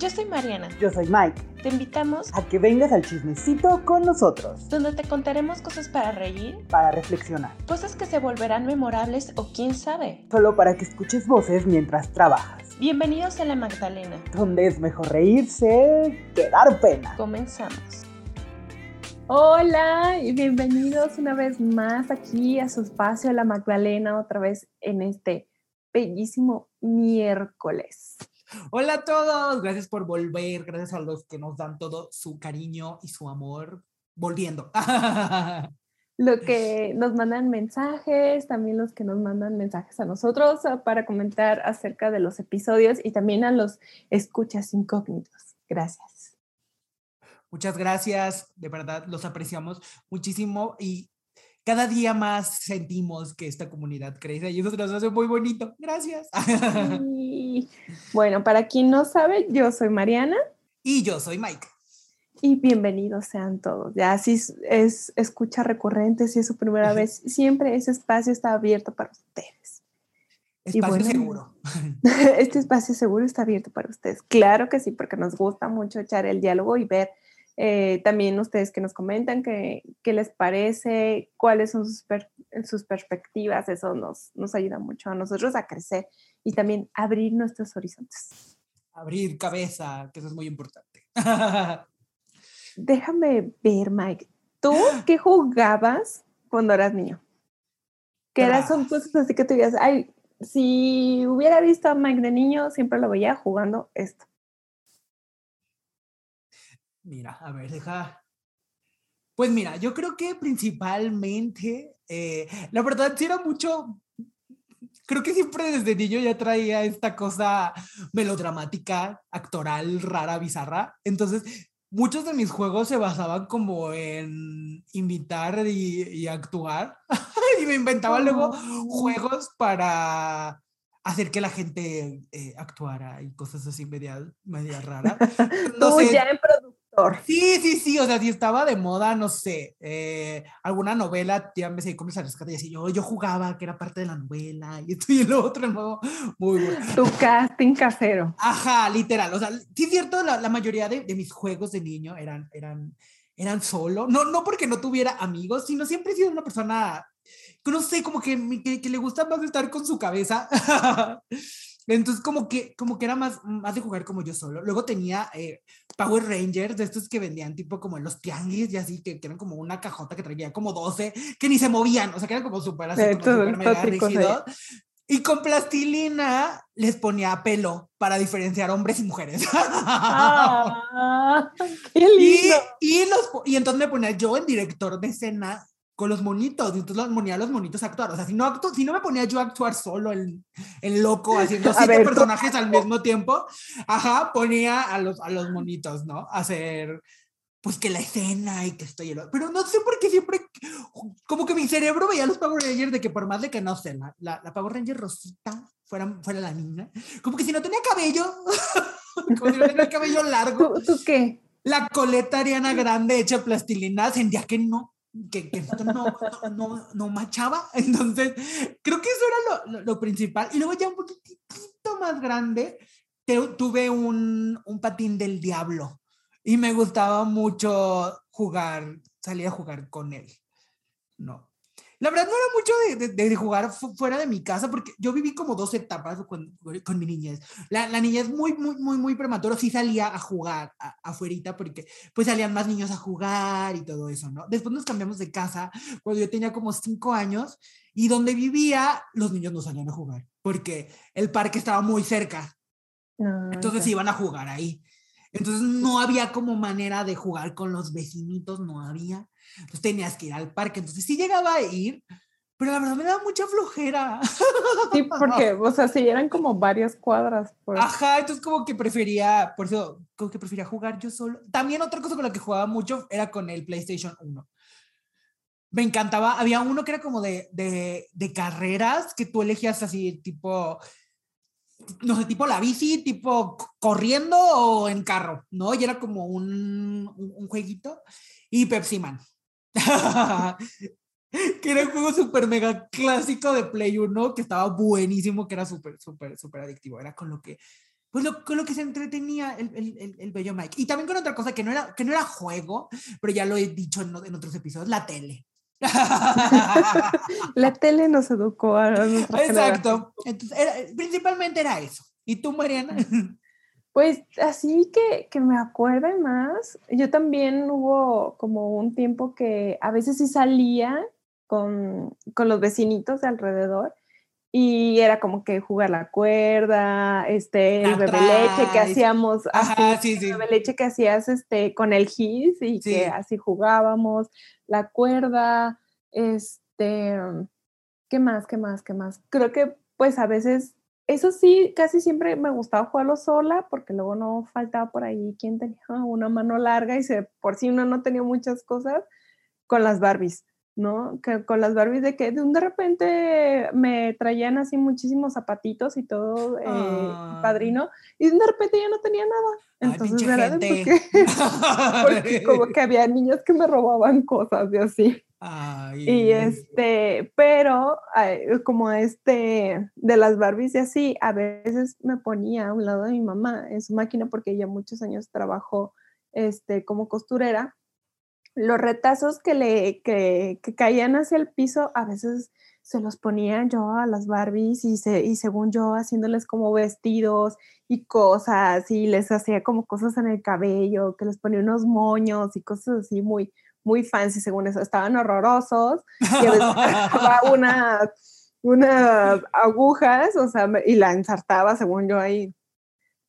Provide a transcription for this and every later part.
Yo soy Mariana. Yo soy Mike. Te invitamos a que vengas al chismecito con nosotros. Donde te contaremos cosas para reír, para reflexionar, cosas que se volverán memorables o quién sabe. Solo para que escuches voces mientras trabajas. Bienvenidos a La Magdalena. Donde es mejor reírse que dar pena. Comenzamos. Hola y bienvenidos una vez más aquí a su espacio La Magdalena, otra vez en este bellísimo miércoles. Hola a todos, gracias por volver, gracias a los que nos dan todo su cariño y su amor volviendo. Lo que nos mandan mensajes, también los que nos mandan mensajes a nosotros ah, para comentar acerca de los episodios y también a los escuchas incógnitos. Gracias. Muchas gracias, de verdad los apreciamos muchísimo y cada día más sentimos que esta comunidad crece y eso nos hace muy bonito. Gracias. Bueno, para quien no sabe, yo soy Mariana. Y yo soy Mike. Y bienvenidos sean todos. Ya si es, escucha recurrente, si es su primera vez, siempre ese espacio está abierto para ustedes. Espacio seguro. Este espacio seguro está abierto para ustedes. Claro que sí, porque nos gusta mucho echar el diálogo y ver eh, también ustedes que nos comentan qué, les parece, cuáles son sus, sus perspectivas, eso nos, nos ayuda mucho a nosotros a crecer y también abrir nuestros horizontes. Abrir cabeza, que eso es muy importante. Déjame ver, Mike. ¿Tú qué jugabas cuando eras niño? ¿Qué eran son cosas así que te digas, ay, si hubiera visto a Mike de niño, siempre lo veía jugando esto? Mira, a ver, deja. Pues mira, yo creo que principalmente, eh, la verdad, sí era mucho. Creo que siempre desde niño ya traía esta cosa melodramática, actoral, rara, bizarra. Entonces, muchos de mis juegos se basaban como en invitar y, actuar. y me inventaba luego oh. juegos para hacer que la gente eh, actuara y cosas así media, media raras. No sé, ya en Sí, sí, sí, o sea, si estaba de moda, no sé, eh, alguna novela, ya me sé cómo se rescata y así, yo, yo jugaba, que era parte de la novela, y esto y el otro, nuevo, muy bueno. Tu casting casero. Ajá, literal, o sea, sí es cierto, la, la mayoría de, de, mis juegos de niño eran, eran, eran solo, no, no porque no tuviera amigos, sino siempre he sido una persona, no sé, como que, que, que le gusta más estar con su cabeza. Entonces, como que, como que era más, más de jugar como yo solo. Luego tenía eh, Power Rangers, de estos que vendían tipo como en los tianguis y así, que, eran como una cajota que traía como 12, que ni se movían, o sea, que eran como súper así, como mega rígidos. Y con plastilina les ponía pelo para diferenciar hombres y mujeres. Ah, qué lindo. Y, y, los, y entonces me ponía yo en director de escena con los monitos, y entonces los ponía a los monitos a actuar. O sea, si no, si no me ponía yo a actuar solo, el, el loco, haciendo siete personajes al mismo tiempo, ajá, ponía a los, a los monitos, ¿no? A hacer, pues que la escena y que estoy... El... Pero no sé por qué siempre, como que mi cerebro veía a los Power Rangers de que por más de que no sé, la, la, Power Ranger Rosita fuera, fuera la niña, como que si no tenía cabello, como si no tenía cabello largo. ¿Tú, qué? La coleta Ariana Grande hecha plastilina, sentía que no, que, que no, no, no, machaba. Entonces, creo que eso era lo, lo, principal. Y luego ya un poquitito más grande, tuve un, un patín del diablo y me gustaba mucho jugar, salir a jugar con él. No. La verdad no era mucho de, de, jugar fuera de mi casa porque yo viví como dos etapas con, con mi niñez. La, la niñez muy, muy, muy, muy prematura sí salía a jugar afuera porque pues salían más niños a jugar y todo eso, ¿no? Después nos cambiamos de casa cuando yo tenía como cinco años y donde vivía los niños no salían a jugar porque el parque estaba muy cerca. Ah, Entonces iban a jugar ahí. Entonces no había como manera de jugar con los vecinitos, no había. Entonces tenías que ir al parque. Entonces sí llegaba a ir, pero la verdad me daba mucha flojera. Sí, porque, o sea, sí eran como varias cuadras. Pues. Ajá, entonces como que prefería, por eso, como que prefería jugar yo solo. También otra cosa con la que jugaba mucho era con el PlayStation 1. Me encantaba, había uno que era como de, de, de carreras, que tú elegías así, tipo, no sé, tipo la bici, tipo corriendo o en carro, ¿no? Y era como un, un, jueguito. Y Pepsi Man. que era un juego súper mega clásico de Play 1, que estaba buenísimo, que era súper, súper, súper adictivo. Era con lo que, pues lo, con lo que se entretenía el, el, el, bello Mike. Y también con otra cosa que no era, que no era juego, pero ya lo he dicho en, en otros episodios, la tele. la tele nos educó a Exacto. Entonces, principalmente era eso. ¿Y tú, Mariana? Pues así que, que me acuerde más, yo también hubo como un tiempo que a veces sí salía con, con los vecinitos de alrededor y era como que jugar la cuerda, este, el bebé leche que hacíamos, así, el bebé leche que hacías este, con el gis y que así jugábamos, la cuerda, este, ¿qué más, qué más, qué más? Creo que pues a veces, eso sí, casi siempre me gustaba jugarlo sola porque luego no faltaba por ahí quien tenía una mano larga y se, por si uno no tenía muchas cosas con las Barbies ¿no? Que con las Barbies de que de, un de repente me traían así muchísimos zapatitos y todo, eh, ah. padrino, y de repente ya no tenía nada. Entonces, ¿verdad? Porque, como que había niños que me robaban cosas y así. Y este, pero como este de las Barbies y así, a veces me ponía a un lado de mi mamá en su máquina porque ella muchos años trabajó este, como costurera los retazos que le que, caían hacia el piso a veces se los ponía yo a las Barbies y, se, y según yo haciéndoles como vestidos y cosas y les hacía como cosas en el cabello, que les ponía unos moños y cosas así muy, muy fancy según eso. Estaban horrorosos y a veces unas, unas agujas, o sea, y la ensartaba según yo ahí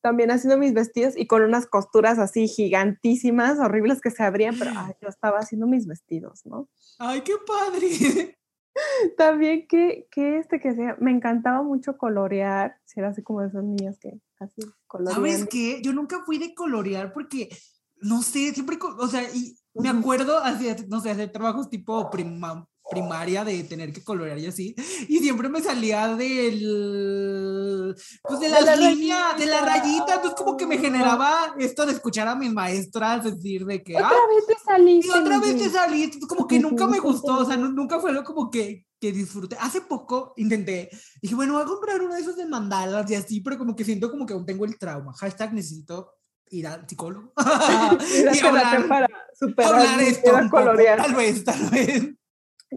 también haciendo mis vestidos y con unas costuras así gigantísimas, horribles que se abrían, pero yo estaba haciendo mis vestidos, ¿no? ¡Ay, qué padre! También que, que este que sea, me encantaba mucho colorear, si era así como de esas niñas que así colorean. ¿Sabes qué? Yo nunca fui de colorear porque, no sé, siempre, o sea, y me acuerdo, así, no sé, hacer trabajos tipo prima, primaria de tener que colorear y así, y siempre me salía del, pues de, la línea, de la rayita, entonces como que me generaba esto de escuchar a mis maestras decir de que... Otra ah, vez te saliste. Y otra vez te saliste, como que nunca me gustó, o sea, nunca fue algo como que, que disfruté. Hace poco intenté, dije, bueno, voy a comprar uno de esos de mandalas y así, pero como que siento como que aún tengo el trauma. Hashtag necesito ir al psicólogo. y hablar, para superar esto. Colorear. tal vez, tal vez.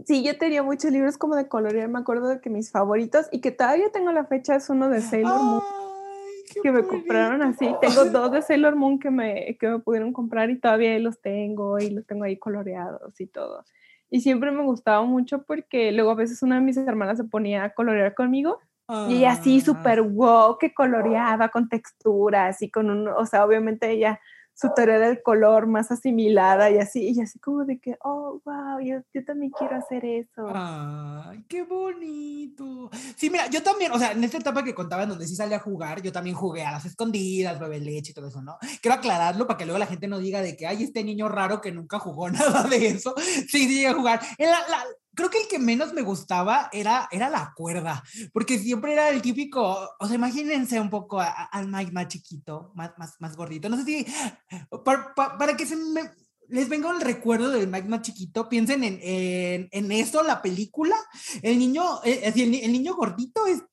Sí, yo tenía muchos libros como de colorear, me acuerdo de que mis favoritos y que todavía tengo la fecha es uno de Sailor Moon que me compraron así. Tengo dos de Sailor Moon que me, que me pudieron comprar y todavía los tengo y los tengo ahí coloreados y todo. Y siempre me gustaba mucho porque luego a veces una de mis hermanas se ponía a colorear conmigo y ella así súper wow, que coloreaba con texturas y con un, o sea, obviamente ella su teoría del color más asimilada y así, y así como de que, oh, wow, yo, yo también quiero hacer eso. Ay, qué bonito. Sí, mira, yo también, o sea, en esta etapa que contaba en donde sí salía a jugar, yo también jugué a las escondidas, bebé leche y todo eso, ¿no? Quiero aclararlo para que luego la gente no diga de que, ay, este niño raro que nunca jugó nada de eso. Sí, sí, a jugar. Creo que el que menos me gustaba era, era la cuerda, porque siempre era el típico, o sea, imagínense un poco al Mike más chiquito, más, más, más gordito, no sé si, para, para, que se les venga el recuerdo del Mike más chiquito, piensen en, en, en eso, la película, el niño, eh, el, el niño gordito es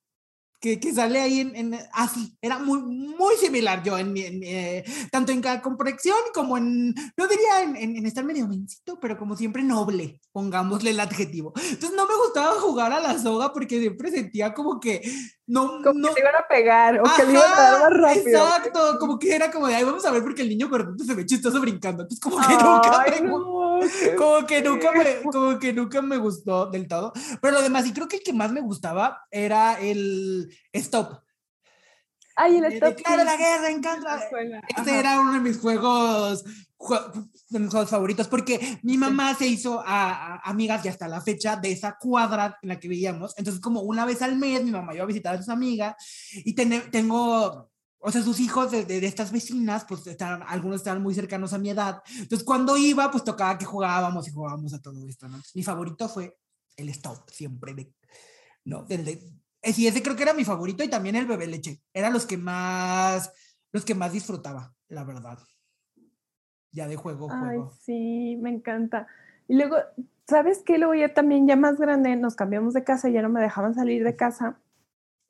que, que, sale ahí en, en, así, era muy, muy similar yo, en, eh, tanto en complexión como en, no diría en, en, estar medio mencito, pero como siempre noble, pongámosle el adjetivo. Entonces no me gustaba jugar a la soga porque siempre sentía como que no, como no. que iban a pegar o que le iban a dar más rápido. Exacto, como que era como de, ahí vamos a ver porque el niño gordito se ve chistoso brincando. Entonces como que nunca me, como que nunca me, como que nunca me gustó del todo. Pero lo demás, y creo que el que más me gustaba era el Stop. Ay, el Stop. Claro, la guerra en contra. Este era uno de mis juegos de mis juegos favoritos, porque mi mamá se hizo a, amigas y hasta la fecha de esa cuadra en la que veíamos. Entonces, como una vez al mes, mi mamá iba a visitar a sus amigas y tengo, o sea, sus hijos de, de, estas vecinas, pues están, algunos estaban muy cercanos a mi edad. Entonces, cuando iba, pues tocaba que jugábamos y jugábamos a todo esto, ¿no? Mi favorito fue el stop, siempre, de, ¿no? Del de, sí, ese creo que era mi favorito y también el bebé leche. Eran los que más, los que más disfrutaba, la verdad ya de juego, Ay, sí, me encanta. Y luego, ¿sabes qué? Luego ya también, ya más grande, nos cambiamos de casa, ya no me dejaban salir de casa.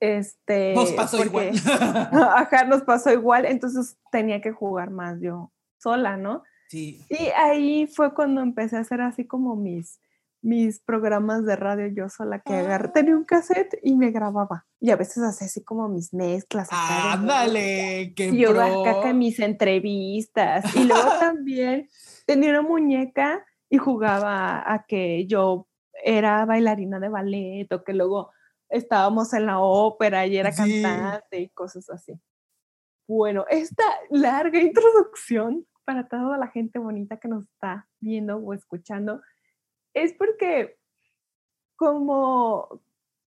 Este, Nos pasó porque- igual. Ajá, nos pasó igual, entonces tenía que jugar más yo sola, ¿no? Sí. Y ahí fue cuando empecé a hacer así como mis, mis programas de radio yo sola que agarré, tenía un cassette y me grababa. Y a veces hacía así como mis mezclas. música. Ándale, qué Y yo acá mis entrevistas. Y luego también tenía una muñeca y jugaba a que yo era bailarina de ballet o que luego estábamos en la ópera y era Sí. cantante y cosas así. Bueno, esta larga introducción para toda la gente bonita que nos está viendo o escuchando es porque como,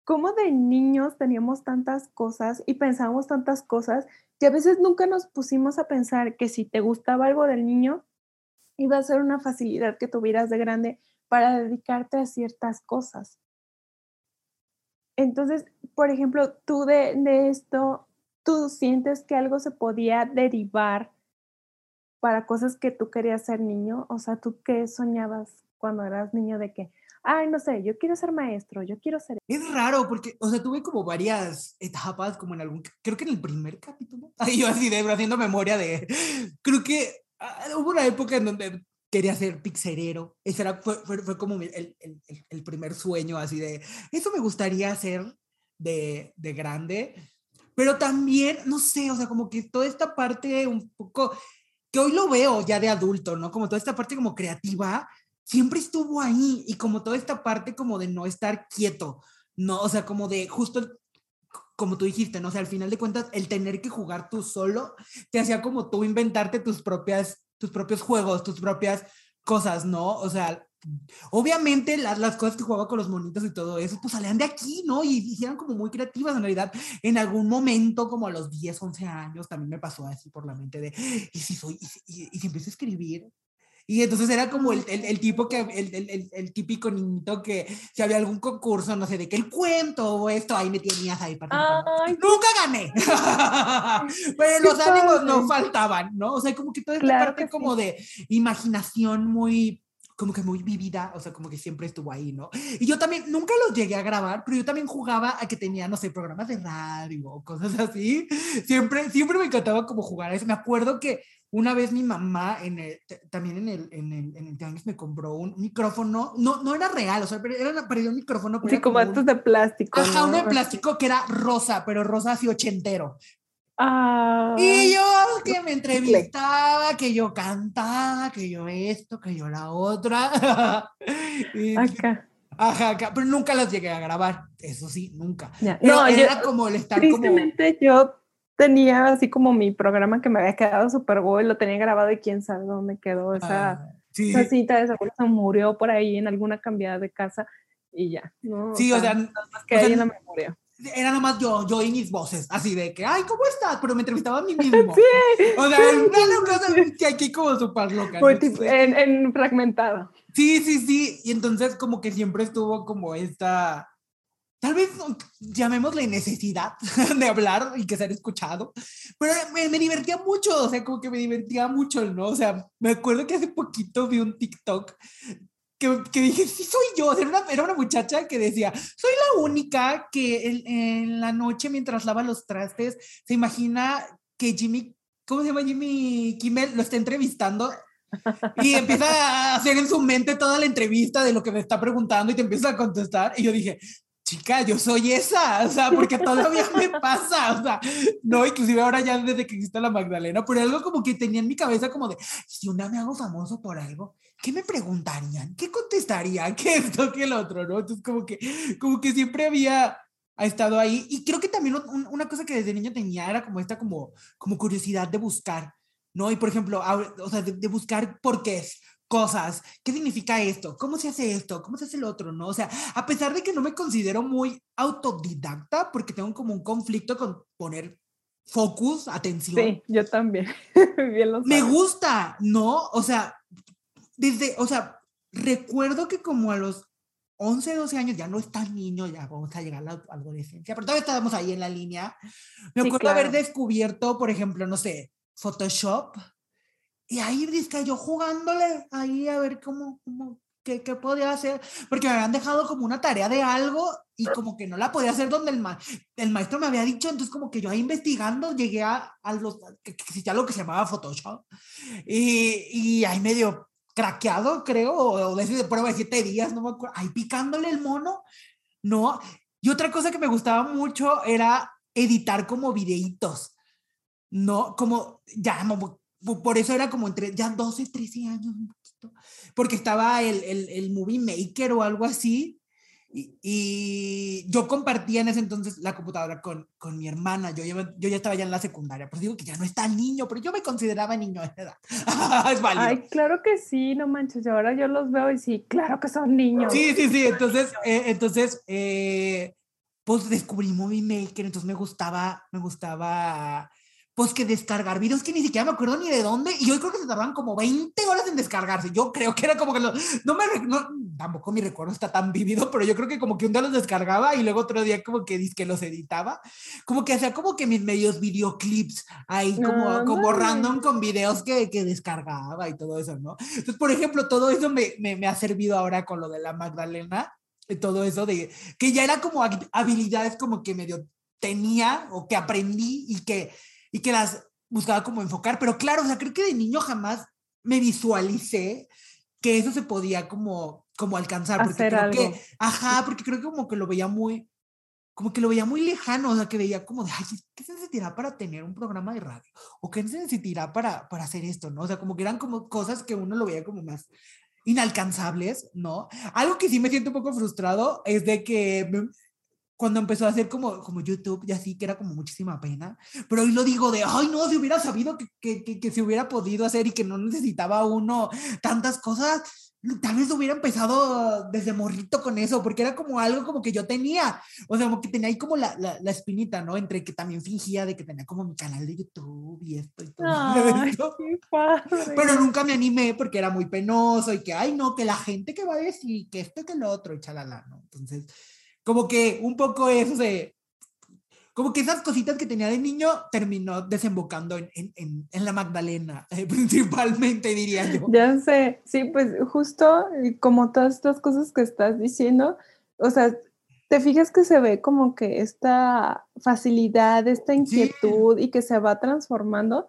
como de niños teníamos tantas cosas y pensábamos tantas cosas y a veces nunca nos pusimos a pensar que si te gustaba algo del niño, iba a ser una facilidad que tuvieras de grande para dedicarte a ciertas cosas. Entonces, por ejemplo, tú de, de esto, tú sientes que algo se podía derivar para cosas que tú querías ser niño, o sea, tú qué soñabas cuando eras niño de que, ay, no sé, yo quiero ser maestro, yo quiero ser... Es raro porque, o sea, tuve como varias etapas, como en algún, creo que en el primer capítulo, ay, yo así de haciendo memoria de, creo que ah, hubo una época en donde quería ser pizzerero, ese era, fue, fue, fue como el, el- el primer sueño, así de, eso me gustaría hacer de, de grande, pero también, no sé, o sea, como que toda esta parte un poco, que hoy lo veo ya de adulto, ¿no? Como toda esta parte como creativa, siempre estuvo ahí y como toda esta parte como de no estar quieto, ¿no? O sea, como de justo, como tú dijiste, ¿no? O sea, al final de cuentas, el tener que jugar tú solo te hacía como tú inventarte tus propias, tus propios juegos, tus propias cosas, ¿no? O sea, obviamente las, las cosas que jugaba con los monitos y todo eso, pues salían de aquí, ¿no? Y, y eran como muy creativas en realidad. En algún momento, como a los 10, 11 años, también me pasó así por la mente de, ¿y si soy, y y- y si empiezo a escribir? Y entonces era como el, el, el tipo que, el, el, típico niñito que si había algún concurso, no sé, de que el cuento o esto, ahí me tenías ahí participando. Ay, Nunca gané, pero los Qué ánimos no faltaban, ¿no? O sea, como que toda esta Claro parte como sí. de imaginación muy, como que muy vivida, o sea, como que siempre estuvo ahí, ¿no? Y yo también, nunca los llegué a grabar, pero yo también jugaba a que tenía, no sé, programas de radio o cosas así. Siempre, siempre me encantaba como jugar a eso. Me acuerdo que una vez mi mamá en el, también en el, en el, en el tianguis me compró un micrófono, no, no era real, o sea, pero era, un micrófono, pero Sí, como un- estos de plástico. Ajá, ¿no? uno de plástico que era rosa, pero rosa así ochentero. Ah, Y yo que me entrevistaba, que yo cantaba, que yo esto, que yo la otra. Y- acá. ajá, acá, pero nunca las llegué a grabar, eso sí, nunca. Ya. No, yo, era como el estar como... tristemente yo tenía así como mi programa que me había quedado súper guay, lo tenía grabado y quién sabe dónde quedó esa, ah, sí, esa cita, de seguro se murió por ahí en alguna cambiada de casa y ya. ¿no? sí, o sea, más que o sea, en la memoria. era nomás yo, yo y mis voces, así de que, ay, ¿cómo estás? Pero me entrevistaba a mí mismo. Sí, O sea, una cosa que aquí como súper loca. fue ¿no? en, en fragmentado. Sí, sí, sí. Y entonces como que siempre estuvo como esta, tal vez llamémosle necesidad de hablar y que ser escuchado, pero me, me divertía mucho, o sea, como que me divertía mucho, ¿no? O sea, me acuerdo que hace poquito vi un TikTok que, que dije, sí soy yo, era una, era una muchacha que decía, soy la única que en, en la noche mientras lava los trastes se imagina que Jimmy, ¿cómo se llama Jimmy Kimmel? Lo está entrevistando y empieza a hacer en su mente toda la entrevista de lo que me está preguntando y te empieza a contestar. Y yo dije, chica, yo soy esa, o sea, porque todavía me pasa, o sea, no, inclusive ahora ya desde que existe la Magdalena, pero algo como que tenía en mi cabeza como de, si una me hago famoso por algo, ¿qué me preguntarían? ¿Qué contestarían? ¿Qué esto? ¿Qué el otro? ¿No? Entonces como que, como que siempre había ha estado ahí y creo que también un- una cosa que desde niño tenía era como esta como, como curiosidad de buscar, ¿no? Y por ejemplo, o sea, de, de buscar por qué es, cosas, qué significa esto, cómo se hace esto, cómo se hace el otro, ¿no? O sea, a pesar de que no me considero muy autodidacta, porque tengo como un conflicto con poner focus, atención, Sí, yo también. Bien lo me gusta, ¿no? O sea, desde, o sea, recuerdo que como a los 11, 12 años, ya no es tan niño, ya vamos a llegar a la adolescencia, pero todavía estábamos ahí en la línea. Me Sí, acuerdo haber claro. descubierto, por ejemplo, no sé, Photoshop, y ahí dizque yo jugándole ahí a ver cómo, cómo qué, qué podía hacer, porque me habían dejado como una tarea de algo y como que no la podía hacer donde el, ma el maestro me había dicho, entonces como que yo ahí investigando llegué a, a los, que existía lo que se llamaba Photoshop y, y ahí medio craqueado, creo, o de, de prueba de siete días, no me acuerdo, ahí picándole el mono, no. Y otra cosa que me gustaba mucho era editar como videitos, ¿no? Como, ya, no, por eso era como entre, ya 12, 13 años, un poquito, porque estaba el, el, el Movie Maker o algo así, y, y, yo compartía en ese entonces la computadora con, con mi hermana. Yo, yo, yo, ya estaba ya en la secundaria. Pues digo que ya no está niño, pero yo me consideraba niño a esa edad. es válido. Ay, claro que sí, no manches. Ahora yo los veo y sí, claro que son niños. Sí, sí, sí. Entonces, eh, entonces eh, pues descubrí Movie Maker. Entonces me gustaba, me gustaba pues que descargar videos que ni siquiera me acuerdo ni de dónde, y yo creo que se tardaban como 20 horas en descargarse. Yo creo que era como que lo, no me, no, tampoco mi recuerdo está tan vivido, pero yo creo que como que un día los descargaba y luego otro día como que, que los editaba, como que hacía como que mis medios videoclips ahí como, no, como no, random con videos que, que, descargaba y todo eso, ¿no? Entonces, por ejemplo, todo eso me, me, me ha servido ahora con lo de la Magdalena, todo eso de que ya era como habilidades como que medio tenía o que aprendí y que y que las buscaba como enfocar, pero claro, o sea, creo que de niño jamás me visualicé que eso se podía como, como alcanzar, porque Hacer creo algo. que, ajá, porque creo que como que lo veía muy, como que lo veía muy lejano, o sea, que veía como de, ay, ¿qué se necesitará para tener un programa de radio? ¿O qué se necesitará para, para hacer esto, no? O sea, como que eran como cosas que uno lo veía como más inalcanzables, ¿no? Algo que sí me siento un poco frustrado es de que cuando empezó a hacer como, como YouTube y así, que era como muchísima pena, pero hoy lo digo de, ay no, si hubiera sabido que, que, que, que se hubiera podido hacer y que no necesitaba uno tantas cosas, tal vez hubiera empezado desde morrito con eso, porque era como algo como que yo tenía, o sea, como que tenía ahí como la, la, la espinita, ¿no? Entre que también fingía de que tenía como mi canal de YouTube y esto y todo. Ay, esto. Pero nunca me animé porque era muy penoso y que, ay no, que la gente que va a decir, que esto, que lo otro, y chalala, ¿no? Entonces como que un poco eso de, como que esas cositas que tenía de niño terminó desembocando en, en, en, en la Magdalena, eh, principalmente diría yo. Ya sé, sí, pues justo como todas estas cosas que estás diciendo, o sea, te fijas que se ve como que esta facilidad, esta inquietud sí. y que se va transformando.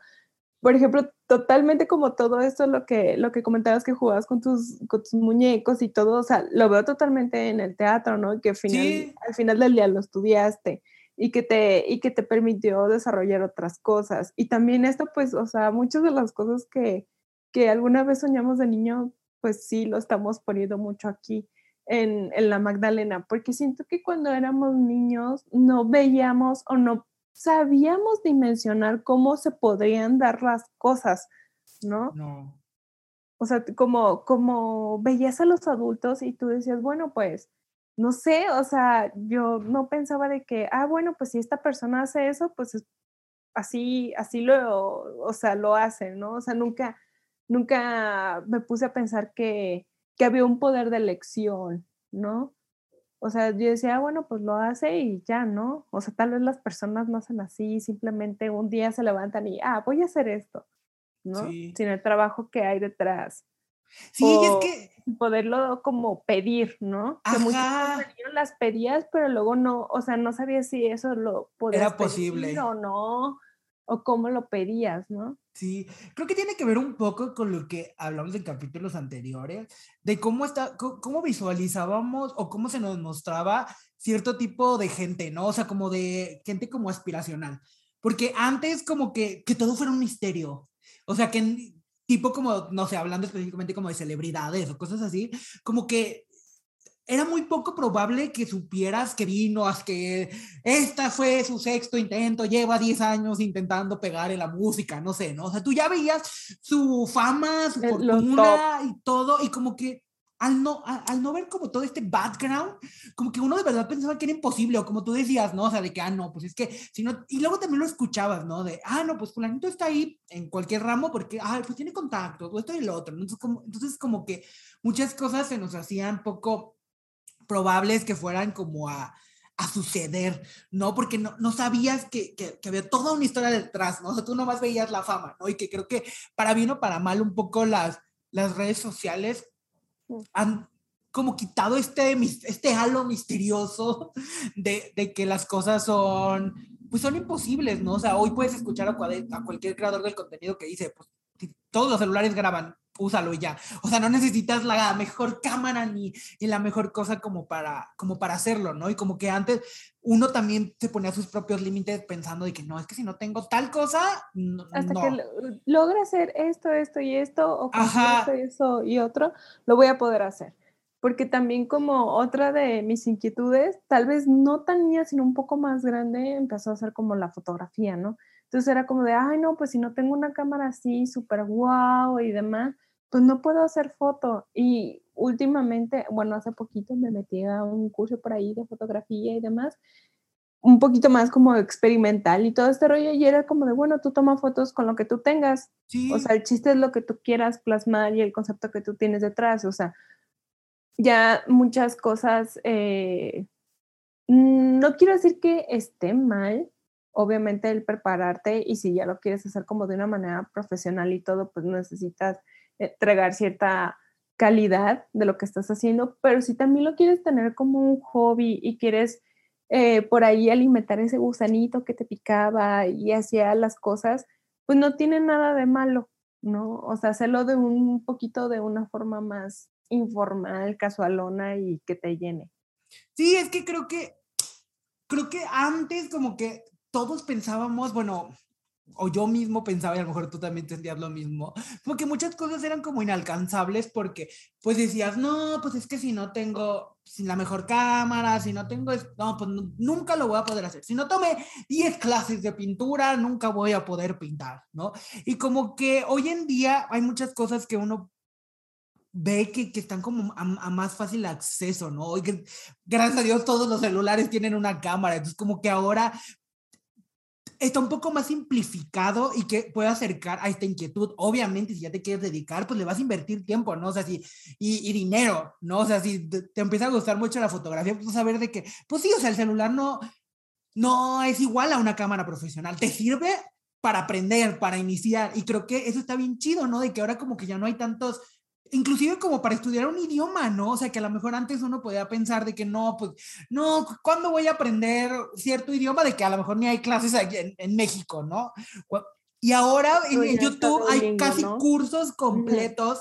Por ejemplo, totalmente como todo esto, lo que, lo que comentabas que jugabas con tus, con tus muñecos y todo, o sea, lo veo totalmente en el teatro, ¿no? Que al final, sí. al final del día lo estudiaste y que, te, y que te permitió desarrollar otras cosas. Y también esto, pues, o sea, muchas de las cosas que, que alguna vez soñamos de niño, pues sí, lo estamos poniendo mucho aquí en, en la Magdalena, porque siento que cuando éramos niños no veíamos o no sabíamos dimensionar cómo se podrían dar las cosas, ¿no? No. O sea, como, como veías a los adultos y tú decías, bueno, pues, no sé, o sea, yo no pensaba de que, ah, bueno, pues si esta persona hace eso, pues es, así, así lo, o sea, lo hace, ¿no? O sea, nunca, nunca me puse a pensar que, que había un poder de elección, ¿no? O sea, yo decía, ah, bueno, pues lo hace y ya, ¿no? O sea, tal vez las personas no hacen así, simplemente un día se levantan y, ah, voy a hacer esto, ¿no? Sí. Sin el trabajo que hay detrás. Sí, o es que... Poderlo como pedir, ¿no? Que muchas veces las pedías, pero luego no, o sea, no sabías si eso lo podías Era posible. o no, o cómo lo pedías, ¿no? Sí, creo que tiene que ver un poco con lo que hablamos en capítulos anteriores, de cómo, está, cómo visualizábamos o cómo se nos mostraba cierto tipo de gente, ¿no? O sea, como de gente como aspiracional. Porque antes como que, que todo fuera un misterio. O sea, que tipo como, no sé, hablando específicamente como de celebridades o cosas así, como que era muy poco probable que supieras que vino, que esta fue su sexto intento, lleva 10 años intentando pegar en la música, no sé, ¿no? O sea, tú ya veías su fama, su fortuna y todo, y como que al no, al, al, no ver como todo este background, como que uno de verdad pensaba que era imposible, o como tú decías, ¿no? O sea, de que, ah, no, pues es que, si no, y luego también lo escuchabas, ¿no? De, ah, no, pues fulanito está ahí en cualquier ramo porque, ah, pues tiene contacto, o esto y lo otro. Entonces como, entonces, como que muchas cosas se nos hacían poco probables que fueran como a, a suceder, ¿no? Porque no, no sabías que, que, que, había toda una historia detrás, ¿no? O sea, tú nomás veías la fama, ¿no? Y que creo que para bien o para mal un poco las, las redes sociales Mm. han como quitado este, este halo misterioso de, de que las cosas son, pues son imposibles, ¿no? O sea, hoy puedes escuchar a, cuade- a cualquier creador del contenido que dice, pues todos los celulares graban, úsalo y ya. O sea, no necesitas la mejor cámara ni, ni la mejor cosa como para, como para hacerlo, ¿no? Y como que antes uno también se ponía sus propios límites pensando de que no, es que si no tengo tal cosa, no. Hasta no". que lo- logre hacer esto, esto y esto, o esto eso y otro, lo voy a poder hacer. Porque también como otra de mis inquietudes, tal vez no tan niña, sino un poco más grande, empezó a ser como la fotografía, ¿no? Entonces era como de, ay, no, pues si no tengo una cámara así, súper guau y demás, pues no puedo hacer foto. Y últimamente, bueno, hace poquito me metí a un curso por ahí de fotografía y demás, un poquito más como experimental y todo este rollo, y era como de, bueno, tú toma fotos con lo que tú tengas, Sí. o sea, el chiste es lo que tú quieras plasmar y el concepto que tú tienes detrás, o sea, ya muchas cosas, eh, mm, no quiero decir que esté mal, obviamente el prepararte y si ya lo quieres hacer como de una manera profesional y todo, pues necesitas entregar cierta calidad de lo que estás haciendo, pero si también lo quieres tener como un hobby y quieres eh, por ahí alimentar ese gusanito que te picaba y hacía las cosas, pues no tiene nada de malo, ¿no? O sea, hacerlo de un poquito de una forma más informal, casualona y que te llene. Sí, es que creo que, creo que antes como que todos pensábamos, bueno, o yo mismo pensaba, y a lo mejor tú también sentías lo mismo, como que muchas cosas eran como inalcanzables porque pues decías, no, pues es que si no tengo sin la mejor cámara, si no tengo, no, pues nu- nunca lo voy a poder hacer. Si no tomé 10 clases de pintura, nunca voy a poder pintar, ¿no? Y como que hoy en día hay muchas cosas que uno ve que, que están como a, a más fácil acceso, ¿no? Y que gracias a Dios todos los celulares tienen una cámara, entonces como que ahora está un poco más simplificado y que puede acercar a esta inquietud. Obviamente, si ya te quieres dedicar, pues le vas a invertir tiempo, ¿no? O sea, si, y, y dinero, ¿no? O sea, si te, te empieza a gustar mucho la fotografía, pues ver de que, pues sí, o sea, el celular no, no es igual a una cámara profesional, te sirve para aprender, para iniciar, y creo que eso está bien chido, ¿no? De que ahora como que ya no hay tantos inclusive como para estudiar un idioma, ¿no? O sea, que a lo mejor antes uno podía pensar de que no, pues, no, ¿cuándo voy a aprender cierto idioma? De que a lo mejor ni hay clases aquí en, en México, ¿no? Y ahora en, en YouTube hay Duolingo, casi ¿no? cursos completos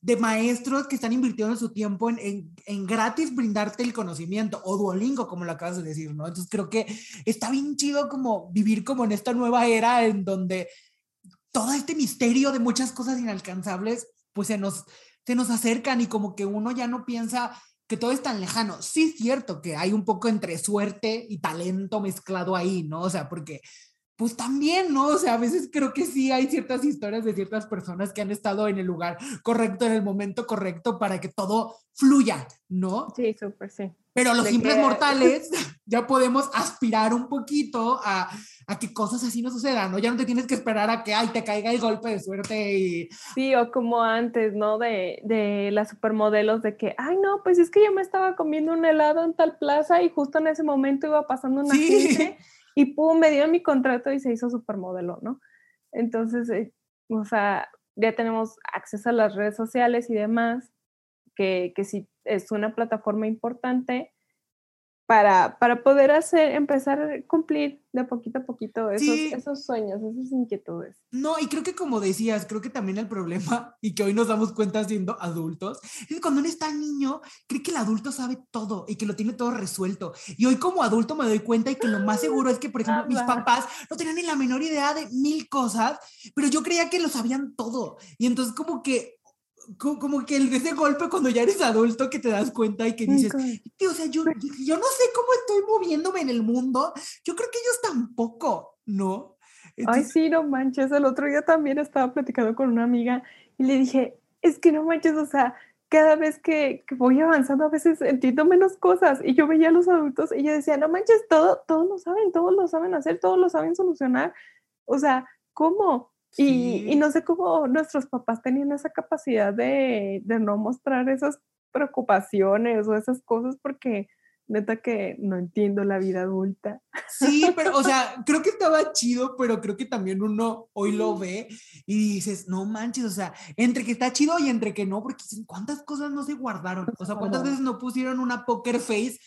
de maestros que están invirtiendo su tiempo en, en, en gratis brindarte el conocimiento, o Duolingo, como lo acabas de decir, ¿no? Entonces creo que está bien chido como vivir como en esta nueva era en donde todo este misterio de muchas cosas inalcanzables, pues se nos, se nos acercan y como que uno ya no piensa que todo es tan lejano. Sí es cierto que hay un poco entre suerte y talento mezclado ahí, ¿no? O sea, porque pues también, ¿no? O sea, a veces creo que sí hay ciertas historias de ciertas personas que han estado en el lugar correcto, en el momento correcto, para que todo fluya, ¿no? Sí, súper, sí. Pero los De simples que- mortales ya podemos aspirar un poquito a, a que cosas así no sucedan, ¿no? Ya no te tienes que esperar a que, ay, te caiga el golpe de suerte y... Sí, o como antes, ¿no? De, de las supermodelos, de que, ay, no, pues es que yo me estaba comiendo un helado en tal plaza y justo en ese momento iba pasando una Sí. gente y pum, me dieron mi contrato y se hizo supermodelo, ¿no? Entonces, eh, o sea, ya tenemos acceso a las redes sociales y demás, que, que sí es una plataforma importante para, para poder hacer, empezar a cumplir de poquito a poquito esos, Sí. esos sueños, esas inquietudes. No, y creo que como decías, creo que también el problema, y que hoy nos damos cuenta siendo adultos, es que cuando uno está niño, cree que el adulto sabe todo y que lo tiene todo resuelto. Y hoy como adulto me doy cuenta y que lo más seguro es que, por ejemplo, mis papás no tenían ni la menor idea de mil cosas, pero yo creía que lo sabían todo. Y entonces como que, como que el de ese golpe cuando ya eres adulto que te das cuenta y que dices, Tío, o sea, yo, yo, no sé cómo estoy moviéndome en el mundo. Yo creo que ellos tampoco, ¿no? Ay, Entonces, sí, no manches. El otro día también estaba platicando con una amiga y le dije, es que no manches, o sea, cada vez que, que voy avanzando a veces entiendo menos cosas. Y yo veía a los adultos y yo decía, no manches, todo, todos lo saben, todos lo saben hacer, todos lo saben solucionar. O sea, ¿cómo? Y, Sí. y no sé cómo nuestros papás tenían esa capacidad de, de no mostrar esas preocupaciones o esas cosas porque Neta que no entiendo la vida adulta. Sí, pero, o sea, creo que estaba chido, pero creo que también uno hoy lo ve y dices, no manches, o sea, entre que está chido y entre que no, porque dicen, ¿cuántas cosas no se guardaron? O sea, ¿cuántas veces no pusieron una poker face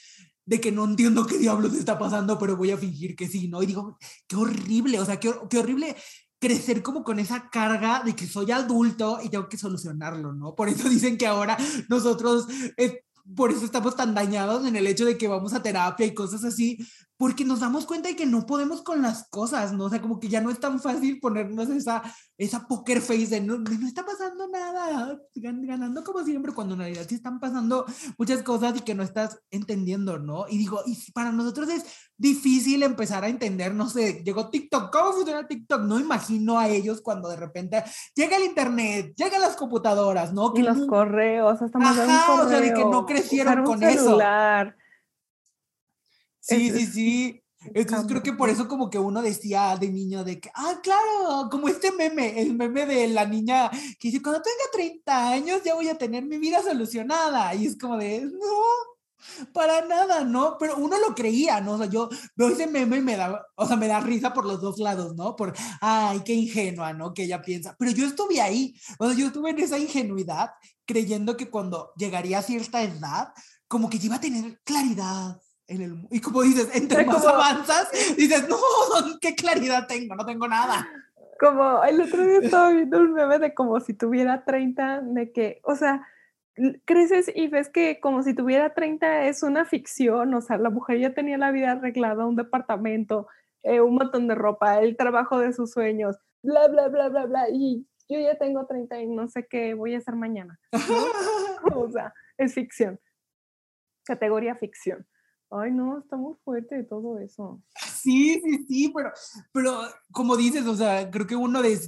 de que no entiendo qué diablos está pasando, pero voy a fingir que sí, ¿no? Y digo, qué horrible, o sea, qué, qué horrible crecer como con esa carga de que soy adulto y tengo que solucionarlo, ¿no? Por eso dicen que ahora nosotros por eso estamos tan dañados en el hecho de que vamos a terapia y cosas así, porque nos damos cuenta de que no podemos con las cosas, ¿no? O sea, como que ya no es tan fácil ponernos esa, esa poker face de no, no está pasando nada, ganando como siempre, cuando en realidad sí están pasando muchas cosas y que no estás entendiendo, ¿no? Y digo, y para nosotros es difícil empezar a entender, no sé, llegó TikTok, ¿cómo funciona TikTok? No imagino a ellos cuando de repente llega el internet, llegan las computadoras, ¿no? y los correos, hasta Ajá, o sea, de que no crecieron con celular. eso. Sí, sí, sí. Entonces creo que por eso como que uno decía de niño de que, ah, claro, como este meme, el meme de la niña que dice, cuando tenga 30 años ya voy a tener mi vida solucionada. Y es como de, no, para nada, ¿no? Pero uno lo creía, ¿no? O sea, yo veo ese meme y me da, o sea, me da risa por los dos lados, ¿no? Por, ay, qué ingenua, ¿no? Que ella piensa. Pero yo estuve ahí, o sea, yo estuve en esa ingenuidad creyendo que cuando llegaría a cierta edad, como que iba a tener claridad, y como dices, entre más avanzas, dices, no, qué claridad tengo, no tengo nada. Como el otro día estaba viendo un meme de como si tuviera 30, de que, o sea, creces y ves que como si tuviera 30 es una ficción, o sea, la mujer ya tenía la vida arreglada, un departamento, eh, un montón de ropa, el trabajo de sus sueños, bla, bla, bla, bla, bla, y yo ya tengo 30 y no sé qué voy a hacer mañana. o sea, es ficción. Categoría ficción. Ay, no, está muy fuerte todo eso. Sí, sí, sí, pero, pero como dices, o sea, creo que uno de,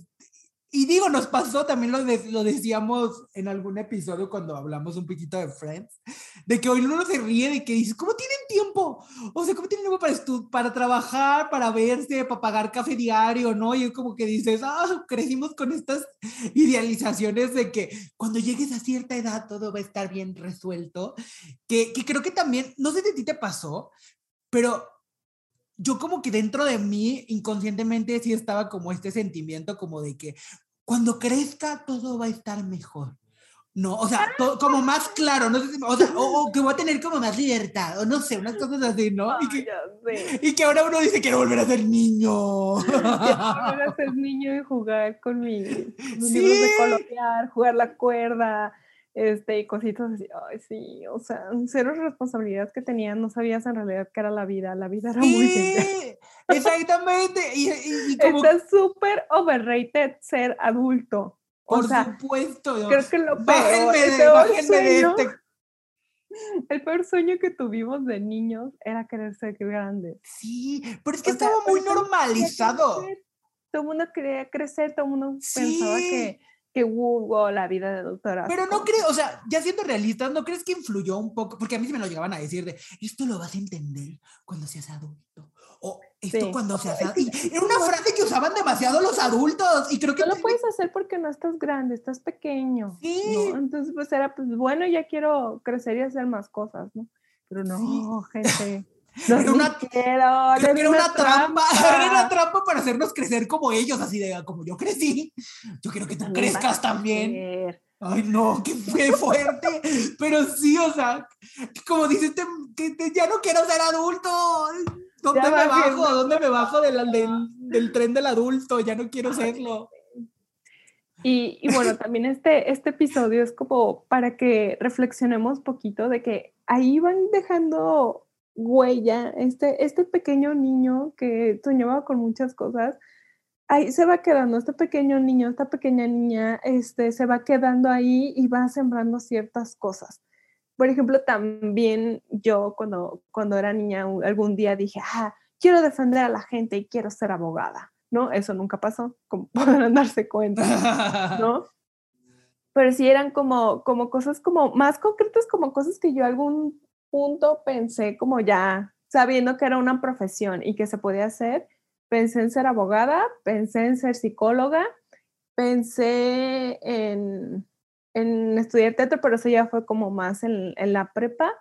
y digo, nos pasó, también lo, lo decíamos en algún episodio cuando hablamos un poquito de Friends, de que hoy uno se ríe de que dice, ¿cómo tienen tiempo? O sea, ¿cómo tienen tiempo para, para trabajar, para verse, para pagar café diario, no? Y es como que dices, ah, crecimos con estas idealizaciones de que cuando llegues a cierta edad todo va a estar bien resuelto, que, que creo que también, no sé si a ti te pasó, pero yo como que dentro de mí inconscientemente sí estaba como este sentimiento como de que cuando crezca todo va a estar mejor. No, o sea, como más claro, no sé o, sea, o, que voy a tener como más libertad, o no sé, unas cosas así, ¿no? Y que, y que ahora uno dice, quiero volver a ser niño. Quiero volver a ser niño y jugar con mis, sí. libros de colorear, jugar la cuerda, este, y cositas así, ay, sí, o sea, cero responsabilidades que tenían, no sabías en realidad qué era la vida, la vida era muy simple. Exactamente, y, y, como... Está súper overrated ser adulto. Por supuesto. Creo que lo peor, el peor sueño, este... El peor sueño que tuvimos de niños era querer ser grandes. Sí, pero es que estaba muy normalizado. Todo el mundo quería crecer, todo el mundo pensaba que que hubo la vida de doctora. Pero no creo, o sea, ya siendo realistas, ¿no crees que influyó un poco? Porque a mí se me lo llegaban a decir de, esto lo vas a entender cuando seas adulto. O esto cuando seas adulto. Era una frase que usaban demasiado los adultos y creo que... No lo puedes hacer porque no estás grande, estás pequeño. Sí. Entonces, pues era, pues bueno, ya quiero crecer y hacer más cosas, ¿no? Pero no, gente. No era una, quiero, era una trampa, era una trampa para hacernos crecer como ellos, así de como yo crecí. Yo quiero que tú crezcas también. Ay, no, que fue fuerte. Pero sí, o sea, como dices, que ya no quiero ser adulto. ¿Dónde me bajo? ¿Dónde me bajo del, del, del, tren del adulto? Ya no quiero serlo. Y, y, bueno, también este, este episodio es como para que reflexionemos poquito de que ahí van dejando huella, este, este pequeño niño que soñaba con muchas cosas, ahí se va quedando, este pequeño niño, esta pequeña niña, este, se va quedando ahí y va sembrando ciertas cosas. Por ejemplo, también yo cuando, cuando era niña algún día dije, ah, quiero defender a la gente y quiero ser abogada, ¿no? Eso nunca pasó, como podrán darse cuenta, ¿no? Pero sí eran como, como cosas como más concretas, como cosas que yo algún punto pensé como ya sabiendo que era una profesión y que se podía hacer, pensé en ser abogada, pensé en ser psicóloga, pensé en, en estudiar teatro, pero eso ya fue como más en, en la prepa.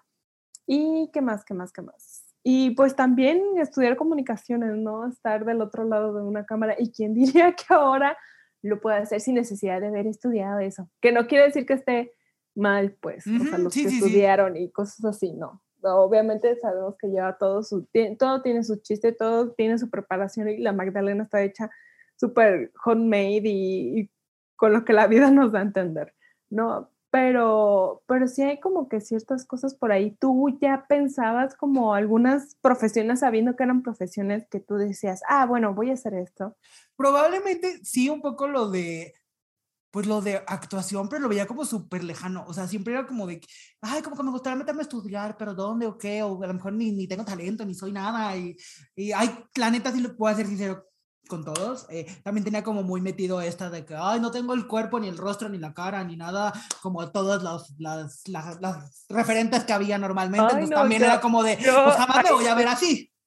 Y qué más, qué más, qué más. Y pues también estudiar comunicaciones, ¿no? Estar del otro lado de una cámara. ¿Y quién diría que ahora lo puede hacer sin necesidad de haber estudiado eso? Que no quiere decir que esté mal, pues, o sea, los sí, que sí, sí. estudiaron y cosas así, no. Obviamente sabemos que lleva todo su, todo tiene su chiste, todo tiene su preparación y la Magdalena está hecha súper homemade y, y con lo que la vida nos da a entender, ¿no? Pero, pero sí hay como que ciertas cosas por ahí. Tú ya pensabas como algunas profesiones, sabiendo que eran profesiones que tú decías, ah, bueno, voy a hacer esto. Probablemente sí un poco lo de, pues lo de actuación, pero lo veía como súper lejano. O sea, siempre era como de, ay, como que me gustaría meterme a estudiar, pero ¿dónde o qué? O a lo mejor ni, ni tengo talento, ni soy nada. Y, y ay, la neta sí lo puedo ser sincero con todos. eh, también tenía como muy metido esta de que, ay, no tengo el cuerpo, ni el rostro, ni la cara, ni nada, como todas las, las, las, las referentes que había normalmente. Ay, Entonces no, también yo- era como de, yo- pues jamás me voy a ver así.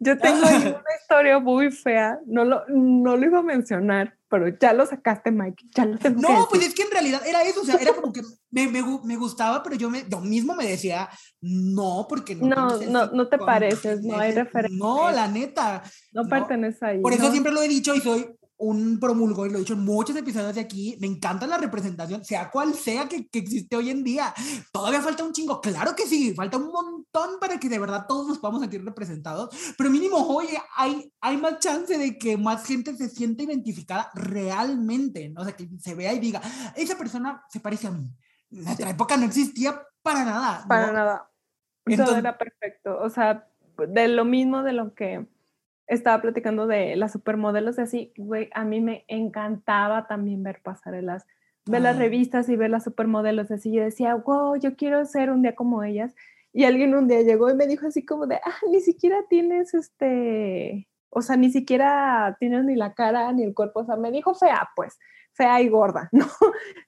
Yo tengo una historia muy fea, no lo, no lo iba a mencionar, pero ya lo sacaste, Mike, ya lo tengo No, pues es que en realidad era eso, o sea, era como que me, me, me gustaba, pero yo, me, yo mismo me decía, no, porque no. No, no, no te pareces, no hay referencia. No, la neta. no, no. pertenece ahí. Por eso siempre lo he dicho y soy un promulgo y lo he dicho en muchos episodios de aquí. Me encanta la representación, sea cual sea que, que existe hoy en día. Todavía falta un chingo, claro que sí, falta un montón para que de verdad todos nos podamos sentir representados, pero mínimo, oye, hay, hay más chance de que más gente se sienta identificada realmente, ¿no? o sea, que se vea y diga, esa persona se parece a mí. En nuestra época no existía para nada. ¿no? Para nada. Todo era perfecto. O sea, de lo mismo de lo que estaba platicando de las supermodelos y así, güey, a mí me encantaba también ver pasarelas, ver las Ah. revistas y ver las supermodelos así. Yo decía, wow, yo quiero ser un día como ellas. Y alguien un día llegó y me dijo así como de, ah, ni siquiera tienes este, o sea, ni siquiera tienes ni la cara ni el cuerpo, o sea, me dijo fea, pues, fea y gorda, ¿no?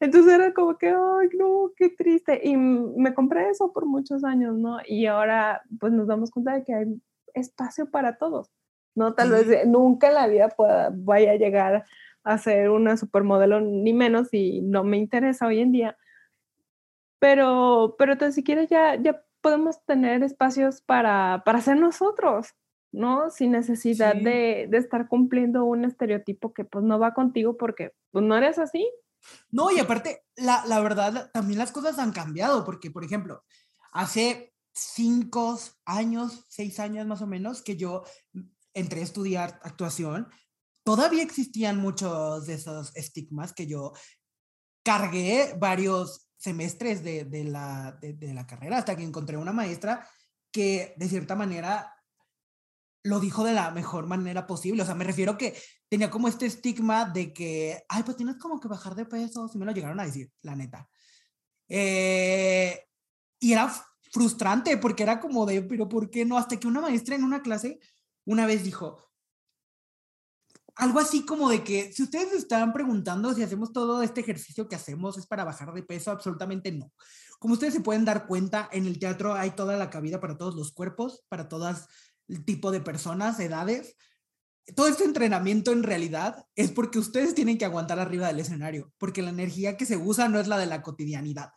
Entonces era como que, ay, no, qué triste. Y me compré eso por muchos años, ¿no? Y ahora, pues nos damos cuenta de que hay espacio para todos, ¿no? Tal vez nunca en la vida pueda, vaya a llegar a ser una supermodelo, ni menos, y no me interesa hoy en día. Pero, pero tan siquiera ya, ya podemos tener espacios para, para ser nosotros, ¿no? Sin necesidad Sí. de, de estar cumpliendo un estereotipo que pues no va contigo porque pues no eres así. No, y aparte, la, la verdad, también las cosas han cambiado, porque, por ejemplo, hace cinco años, seis años más o menos, que yo entré a estudiar actuación, todavía existían muchos de esos estigmas que yo cargué varios semestres de, de la, de, la carrera hasta que encontré una maestra que de cierta manera lo dijo de la mejor manera posible. O sea, me refiero que tenía como este estigma de que, ay, pues tienes como que bajar de peso, si me lo llegaron a decir, la neta. Eh, y era frustrante porque era como de, pero ¿por qué no? Hasta que una maestra en una clase una vez dijo, algo así como de que si ustedes estaban preguntando si hacemos todo este ejercicio que hacemos es para bajar de peso, absolutamente no. Como ustedes se pueden dar cuenta, en el teatro hay toda la cabida para todos los cuerpos, para todas el tipo de personas, edades. Todo este entrenamiento en realidad es porque ustedes tienen que aguantar arriba del escenario, porque la energía que se usa no es la de la cotidianidad.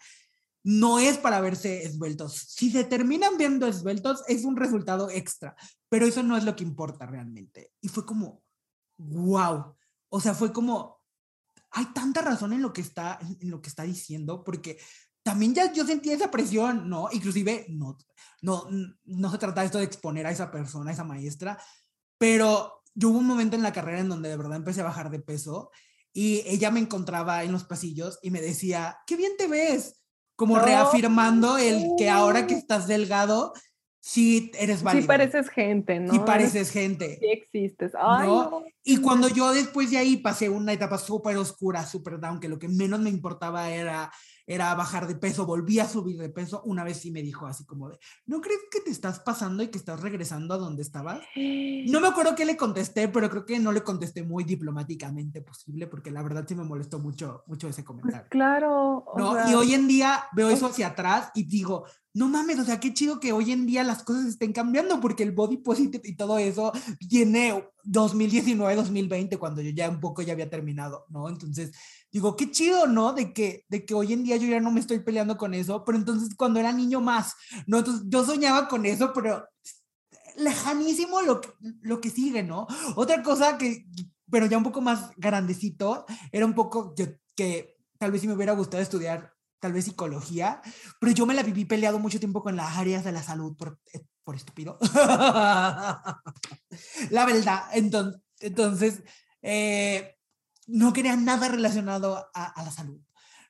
No es para verse esbeltos. Si se terminan viendo esbeltos, es un resultado extra, pero eso no es lo que importa realmente. Y fue como, wow. O sea, fue como, hay tanta razón en lo que está, en lo que está diciendo, porque también ya yo sentía esa presión, ¿no? Inclusive, no, no, no se trata esto de exponer a esa persona, a esa maestra, pero yo hubo un momento en la carrera en donde de verdad empecé a bajar de peso y ella me encontraba en los pasillos y me decía, qué bien te ves, como Oh. reafirmando el que ahora que estás delgado, sí eres válido. Sí pareces gente, ¿no? Sí pareces gente. Sí existes. Ay, ¿no? no. Y cuando yo después de ahí pasé una etapa súper oscura, súper down, que lo que menos me importaba era, era bajar de peso, volví a subir de peso, una vez sí me dijo así como de, ¿no crees que te estás pasando y que estás regresando a donde estabas? No me acuerdo qué le contesté, pero creo que no le contesté muy diplomáticamente posible, porque la verdad sí me molestó mucho, mucho ese Pues comentario. claro. o ¿no? sea, y hoy en día veo eso hacia atrás y digo, no mames, o sea, qué chido que hoy en día las cosas estén cambiando porque el body positive y todo eso tiene 2019, 2020, cuando yo ya un poco ya había terminado, ¿no? Entonces, digo, qué chido, ¿no? De que, de que hoy en día yo ya no me estoy peleando con eso, pero entonces cuando era niño más, ¿no? Entonces yo soñaba con eso, pero lejanísimo lo, lo que sigue, ¿no? Otra cosa que, pero ya un poco más grandecito, era un poco yo- que tal vez si me hubiera gustado estudiar tal vez psicología, pero yo me la viví peleado mucho tiempo con las áreas de la salud por, eh, por estúpido. la verdad, entonces, entonces eh, no quería nada relacionado a, la salud,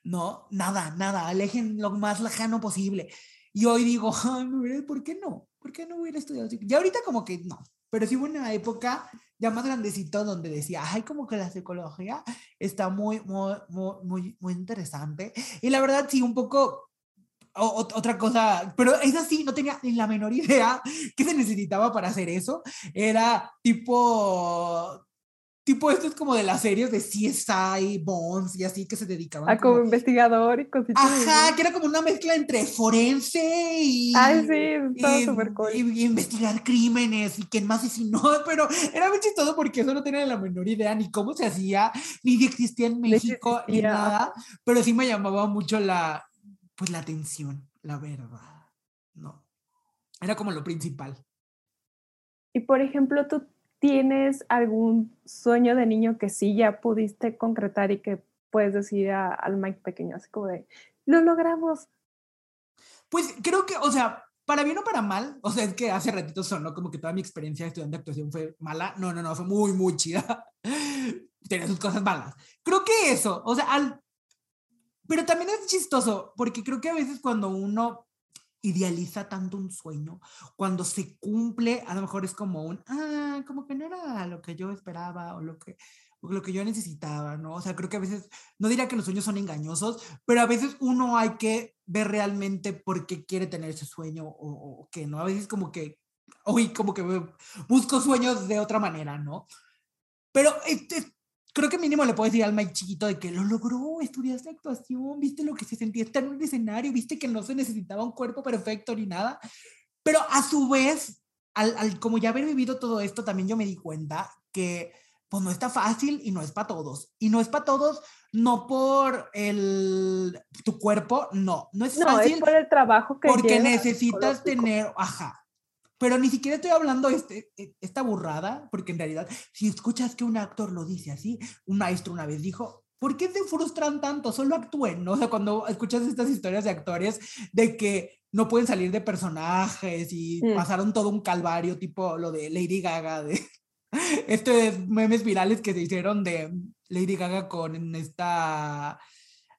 ¿no? Nada, nada, alejen lo más lejano posible. Y hoy digo, "Ay, me hubiera- ¿por qué no? ¿Por qué no hubiera estudiado? Ya ahorita como que no, pero sí hubo una época ya más grandecito donde decía, ay, como que la psicología está muy, muy, muy, muy, interesante. Y la verdad, sí, un poco o- ot- otra cosa, pero es así, no tenía ni la menor idea qué se necesitaba para hacer eso. Era tipo, tipo esto es como de las series de CSI, Bones y así que se dedicaban Ah, como como- investigador y cositas. Ajá, que era como una mezcla entre forense y... Ay, sí, estaba y- súper cool. y- y investigar crímenes y quién más asesinó, pero era muy chistoso porque eso no tenía la menor idea ni cómo se hacía, ni si existía en México, ni nada, pero sí me llamaba mucho la, pues la atención, la verdad, ¿no? Era como lo principal. Y por ejemplo, ¿tú tienes algún sueño de niño que sí ya pudiste concretar y que puedes decir a- al Mike pequeño, así como de, lo logramos? Pues creo que, o sea, para bien o para mal, o sea, es que hace ratito sonó como que toda mi experiencia de actuación fue mala. No, no, no, fue muy, muy chida. Tenía sus cosas malas. Creo que eso, o sea, al... Pero también es chistoso, porque creo que a veces cuando uno idealiza tanto un sueño, cuando se cumple, a lo mejor es como un, ah, como que no era lo que yo esperaba o lo que, o lo que yo necesitaba, ¿no? O sea, creo que a veces, no diría que los sueños son engañosos, pero a veces uno hay que ver realmente por qué quiere tener ese sueño o, o qué, ¿no? A veces como que, hoy como que bu- busco sueños de otra manera, ¿no? Pero este, creo que mínimo le puedes decir al Mike chiquito de que lo logró, estudiaste actuación, viste lo que se sentía estar en un escenario, viste que no se necesitaba un cuerpo perfecto ni nada. Pero a su vez, al, al como ya haber vivido todo esto, también yo me di cuenta que pues no está fácil y no es para todos. Y no es para todos, no por el, tu cuerpo, no, no es No, fácil es por el trabajo que porque necesitas tener, ajá. Pero ni siquiera estoy hablando este, e- esta burrada, porque en realidad, si escuchas que un actor lo dice así, un maestro una vez dijo, ¿por qué se frustran tanto? Solo actúen, ¿no? O sea, cuando escuchas estas historias de actores de que no pueden salir de personajes y Mm. pasaron todo un calvario, tipo lo de Lady Gaga, de estos memes virales que se hicieron de Lady Gaga con esta...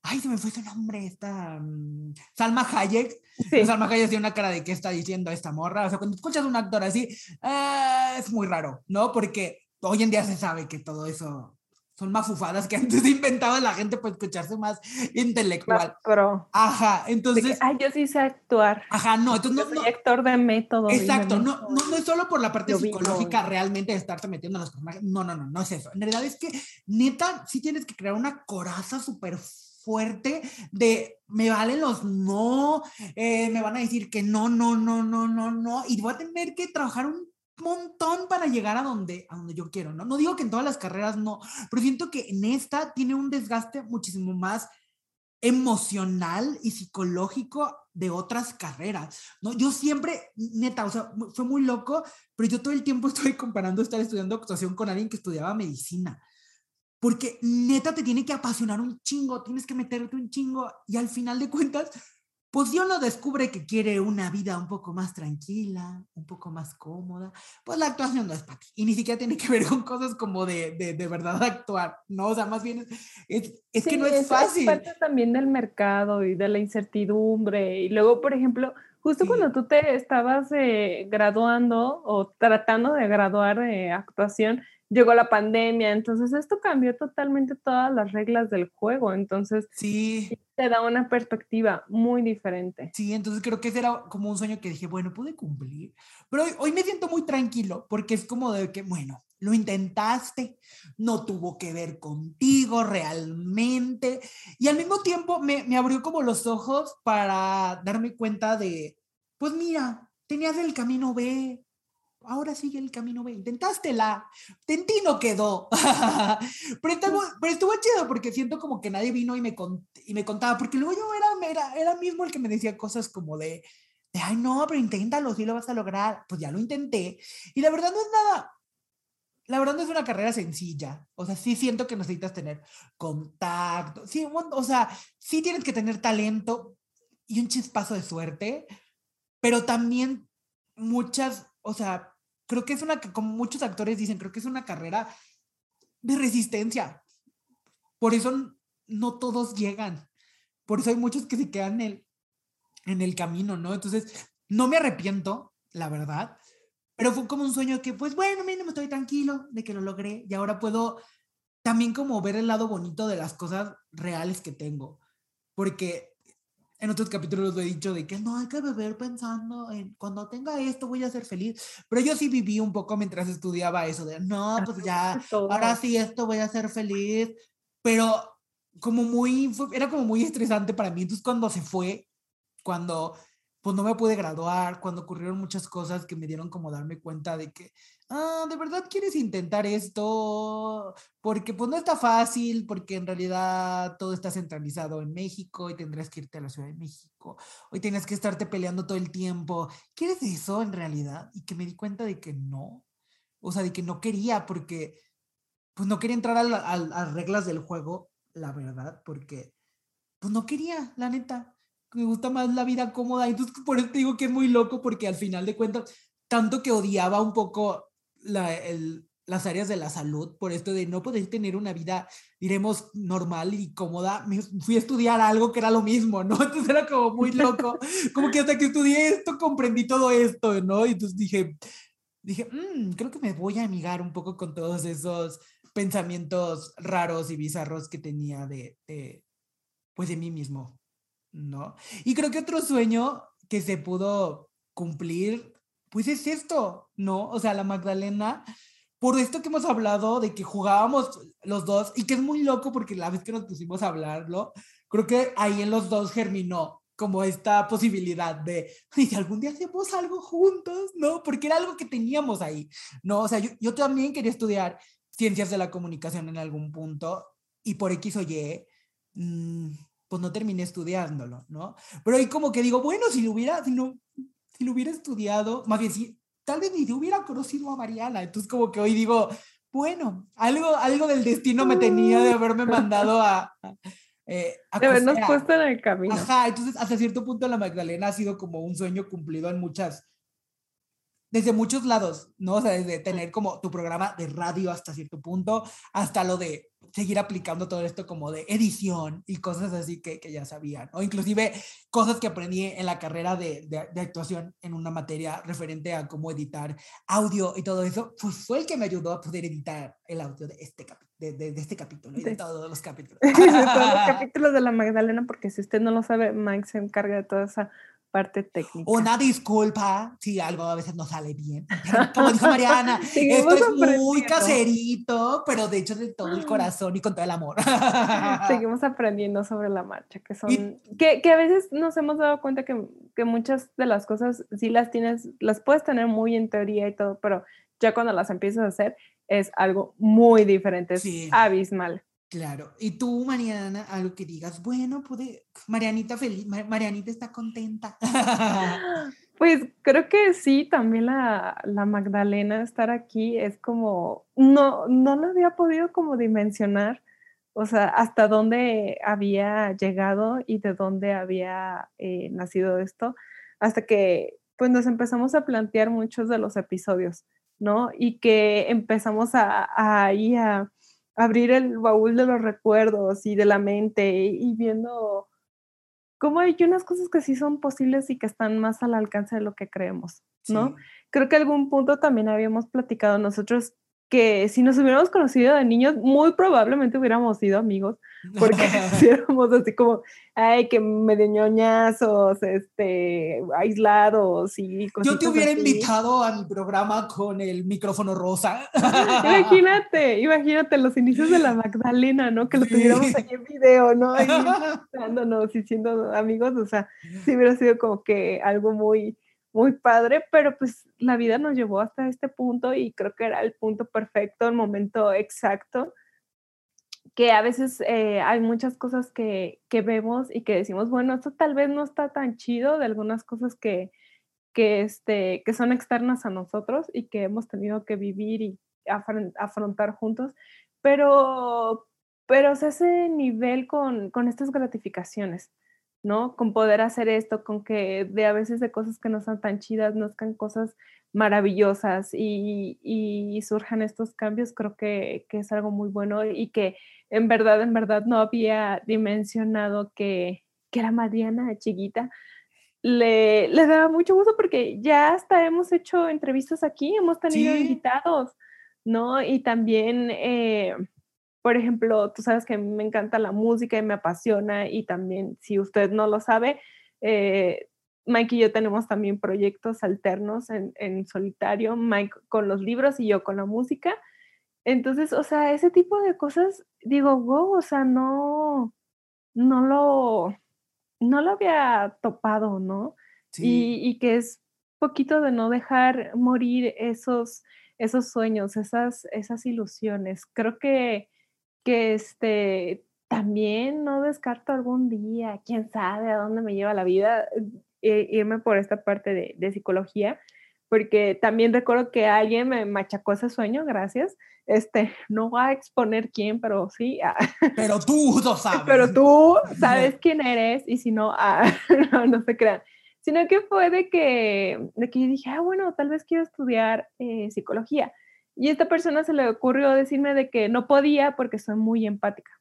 Ay, se me fue su nombre, esta... mm, Salma Hayek, Sí. Salma Hayek tiene una cara de qué está diciendo esta morra. O sea, cuando escuchas a un actor así, ah, es muy raro, ¿no? Porque hoy en día se sabe que todo eso son mafufadas que antes inventaba la gente para escucharse más intelectual. Pro. Ajá, De que, entonces, Ay, yo sí sé actuar. ajá, no, entonces Yo no, soy no- actor de método. Exacto, no, no, no es solo por la parte Yo psicológica en- realmente de estarte metiendo en los personajes. No, no, no, no es eso. En realidad es que, neta, sí tienes que crear una coraza súper fuerte de me valen los no, eh, me van a decir que no, no, no, no, no, no, y voy a tener que trabajar un montón para llegar a donde, a donde yo quiero, ¿no? No digo que en todas las carreras no, pero siento que en esta tiene un desgaste muchísimo más emocional y psicológico de otras carreras, ¿no? Yo siempre, neta, o sea, fue muy loco, pero yo todo el tiempo estoy comparando estar estudiando actuación con alguien que estudiaba medicina, porque neta te tiene que apasionar un chingo, tienes que meterte un chingo y al final de cuentas, pues si uno descubre que quiere una vida un poco más tranquila, un poco más cómoda, pues la actuación no es para ti. Y ni siquiera tiene que ver con cosas como de, de, de verdad actuar, ¿no? O sea, más bien es, es, es que Sí, no es fácil. parte también del mercado y de la incertidumbre. Y luego, por ejemplo, justo Sí. cuando tú te estabas eh, graduando o tratando de graduar de actuación, llegó la pandemia. Entonces, esto cambió totalmente todas las reglas del juego. Entonces, Sí, te da una perspectiva muy diferente. sí, entonces creo que ese era como un sueño que dije, bueno, pude cumplir. Pero hoy, hoy me siento muy tranquilo porque es como de que, bueno, lo intentaste, no tuvo que ver contigo realmente. Y al mismo tiempo me, me abrió como los ojos para darme cuenta de, pues mira, tenías el camino B. ahora sigue el camino B. Intentaste la, Tentí no quedó. pero, estuvo, pero estuvo chido porque siento como que nadie vino y me, y me contaba, porque luego yo era, era, era mismo el que me decía cosas como de, de, ay, no, pero inténtalo, sí lo vas a lograr. Pues ya lo intenté. Y la verdad no es nada, la verdad no es una carrera sencilla. O sea, sí siento que necesitas tener contacto. Sí, o sea, sí tienes que tener talento y un chispazo de suerte, pero también muchas, o sea, creo que es una, como muchos actores dicen, creo que es una carrera de resistencia. Por eso no todos llegan. Por eso hay muchos que se quedan en el, en el camino, ¿no? Entonces, no me arrepiento, la verdad, pero fue como un sueño que, pues bueno, me estoy tranquilo de que lo logré y ahora puedo también como ver el lado bonito de las cosas reales que tengo. Porque en otros capítulos lo he dicho de que no hay que beber pensando en cuando tenga esto voy a ser feliz. Pero yo sí viví un poco mientras estudiaba eso de no, pues ya, ahora sí esto voy a ser feliz. Pero como muy, era como muy estresante para mí. Entonces cuando se fue, cuando pues no me pude graduar, cuando ocurrieron muchas cosas que me dieron como darme cuenta de que, ah, de verdad quieres intentar esto, porque pues no está fácil, porque en realidad todo está centralizado en México y tendrás que irte a la Ciudad de México, hoy tienes que estarte peleando todo el tiempo. ¿Quieres eso en realidad? Y que me di cuenta de que no, o sea, de que no quería, porque pues no quería entrar a, a las reglas del juego, la verdad, porque pues no quería, la neta me gusta más la vida cómoda. Entonces, por eso te digo que es muy loco, porque al final de cuentas, tanto que odiaba un poco la, el, las áreas de la salud, por esto de no poder tener una vida, diremos, normal y cómoda, me fui a estudiar algo que era lo mismo, ¿no? Entonces era como muy loco, como que hasta que estudié esto comprendí todo esto, ¿no? Y entonces dije, dije, mmm, creo que me voy a amigar un poco con todos esos pensamientos raros y bizarros que tenía de, de pues de mí mismo. ¿no? Y creo que otro sueño que se pudo cumplir, pues es esto, ¿no? O sea, la Magdalena, por esto que hemos hablado de que jugábamos los dos y que es muy loco porque la vez que nos pusimos a hablarlo, creo que ahí en los dos germinó como esta posibilidad de, si algún día hacemos algo juntos, ¿no? Porque era algo que teníamos ahí, ¿no? O sea, yo, yo también quería estudiar ciencias de la comunicación en algún punto y por X o Y, mmm, pues no terminé estudiándolo, ¿no? Pero ahí como que digo, bueno, si lo hubiera, si no, si lo hubiera estudiado, más bien, si tal vez ni hubiera conocido a Mariana, entonces como que hoy digo, bueno, algo, algo del destino me tenía de haberme mandado a... Eh, de habernos puesto en el camino. Ajá, entonces hasta cierto punto la Magdalena ha sido como un sueño cumplido en muchas, desde muchos lados, ¿no? O sea, desde tener como tu programa de radio hasta cierto punto, hasta lo de seguir aplicando todo esto como de edición y cosas así que, que ya sabían, o inclusive cosas que aprendí en la carrera de, de, actuación en una materia referente a cómo editar audio y todo eso, pues fue el que me ayudó a poder editar el audio de este, de, de, este capítulo y de, todos los capítulos. de todos los capítulos de la Magdalena, porque si usted no lo sabe, Mike se encarga de toda esa parte técnica. Una disculpa si algo a veces no sale bien. Como dijo Mariana, esto es muy caserito, pero de hecho de todo el corazón y con todo el amor. Seguimos aprendiendo sobre la marcha, que son, que, que, a veces nos hemos dado cuenta que, que, muchas de las cosas sí las tienes, las puedes tener muy en teoría y todo, pero ya cuando las empiezas a hacer es algo muy diferente, es abismal. Claro. Y tú, Mariana, algo que digas, bueno, pude, Marianita feliz, Marianita está contenta. Pues creo que sí, también la, la, Magdalena estar aquí es como, no, no lo había podido como dimensionar, o sea, hasta dónde había llegado y de dónde había eh, nacido esto, hasta que pues nos empezamos a plantear muchos de los episodios, ¿no? Y que empezamos a, a, a abrir el baúl de los recuerdos y de la mente y viendo cómo hay unas cosas que sí son posibles y que están más al alcance de lo que creemos, ¿no? Creo que algún punto también habíamos platicado nosotros que si nos hubiéramos conocido de niños, muy probablemente hubiéramos sido amigos, porque si éramos así como, ay, que medio ñoñazos, este, aislados y cosas Yo te hubiera invitado a mi programa con el micrófono rosa. imagínate, imagínate los inicios de la Magdalena, ¿no? Que lo tuviéramos ahí en video, ¿no? Ahí y siendo amigos, o sea, sí hubiera sido como que algo muy muy padre, pero pues la vida nos llevó hasta este punto y creo que era el punto perfecto, el momento exacto, que a veces eh, hay muchas cosas que, que, vemos y que decimos, bueno, esto tal vez no está tan chido de algunas cosas que, que, este, que son externas a nosotros y que hemos tenido que vivir y afrontar juntos, pero, pero se hace nivel con, con estas gratificaciones. ¿No? Con poder hacer esto, con que de a veces de cosas que no son tan chidas, nazcan cosas maravillosas y, y, surjan estos cambios, creo que, que, es algo muy bueno y que en verdad, en verdad no había dimensionado que, que la Mariana chiquita le, le daba mucho gusto porque ya hasta hemos hecho entrevistas aquí, hemos tenido invitados, ¿no? Y también... Eh, por ejemplo, tú sabes que a mí me encanta la música y me apasiona y también, si usted no lo sabe, eh, Mike y yo tenemos también proyectos alternos en, en, solitario, Mike con los libros y yo con la música. Entonces, o sea, ese tipo de cosas, digo, wow, o sea, no, no lo, no lo había topado, ¿no? Y, y, que es poquito de no dejar morir esos, esos sueños, esas, esas ilusiones. Creo que que este, también no descarto algún día, quién sabe a dónde me lleva la vida, eh, irme por esta parte de, de, psicología, porque también recuerdo que alguien me machacó ese sueño, gracias. Este, no va a exponer quién, pero sí. Ah, pero tú lo sabes. Pero tú sabes quién eres y si no, ah, no, no, se crean. Sino que fue de que, de que yo dije, ah, bueno, tal vez quiero estudiar eh, psicología y esta persona se le ocurrió decirme de que no podía porque soy muy empática.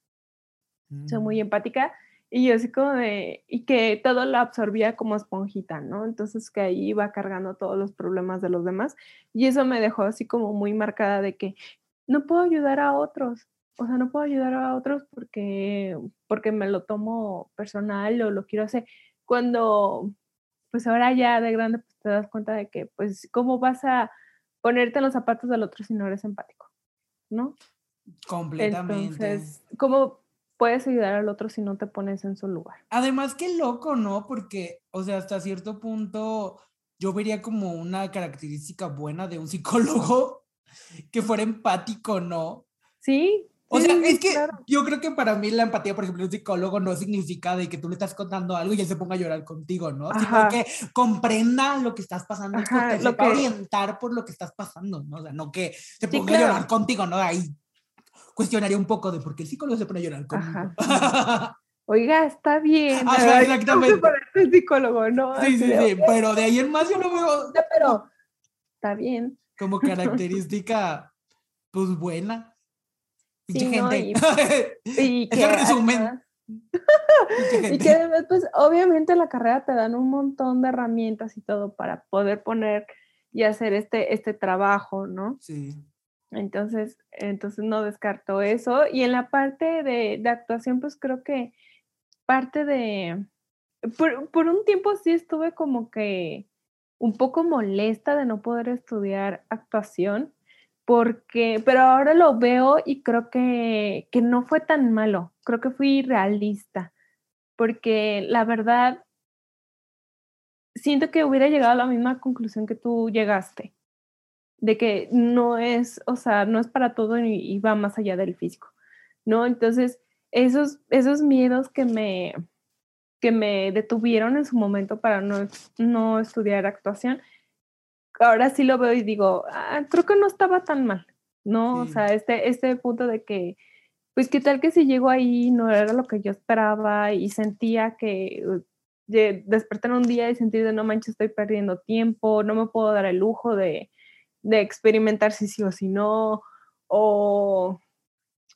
Soy muy mm. empática y yo así como de, y que todo lo absorbía como esponjita, ¿no? Entonces que ahí iba cargando todos los problemas de los demás y eso me dejó así como muy marcada de que no puedo ayudar a otros, o sea, no puedo ayudar a otros porque, porque me lo tomo personal o lo quiero hacer. Cuando, pues ahora ya de grande, pues te das cuenta de que, pues, ¿cómo vas a ponerte en los zapatos del otro si no eres empático, ¿no? Completamente. Entonces, ¿cómo puedes ayudar al otro si no te pones en su lugar? Además, qué loco, ¿no? Porque, o sea, hasta cierto punto yo vería como una característica buena de un psicólogo que fuera empático, ¿no? Sí, o sea, es que yo creo que para mí la empatía, por ejemplo, un psicólogo no significa de que tú le estás contando algo y él se ponga a llorar contigo, ¿no? Sino que comprenda lo que estás pasando y que lo que... orientar por lo que estás pasando, ¿no? O sea, no que se ponga a llorar contigo, ¿no? Ahí cuestionaría un poco de por qué el psicólogo se pone a llorar contigo. Oiga, está bien. Ajá, exactamente. el psicólogo, ¿no? Sí, sí, sí, pero de ahí en más yo lo veo. Pero está bien. Como característica, pues buena. Sí, gente. y, que, resumen. y que además, pues obviamente la carrera te dan un montón de herramientas y todo para poder poner y hacer este, este trabajo, ¿no? Sí. Entonces, entonces no descarto eso. Y en la parte de, de actuación, pues creo que parte de... Por, por, un tiempo sí estuve como que un poco molesta de no poder estudiar actuación, porque, pero ahora lo veo y creo que, que no fue tan malo, creo que fui realista, porque la verdad, siento que hubiera llegado a la misma conclusión que tú llegaste, de que no es, o sea, no es para todo y, va más allá del físico, ¿no? Entonces, esos, esos miedos que me, que me detuvieron en su momento para no, no estudiar actuación, ahora sí lo veo y digo, ah, creo que no estaba tan mal, ¿no? O sea, este, este punto de que, pues, ¿qué tal que si llego ahí no era lo que yo esperaba y sentía que uh, de, despertar un día y sentir de no manches, estoy perdiendo tiempo, no me puedo dar el lujo de, de experimentar si sí o si no, o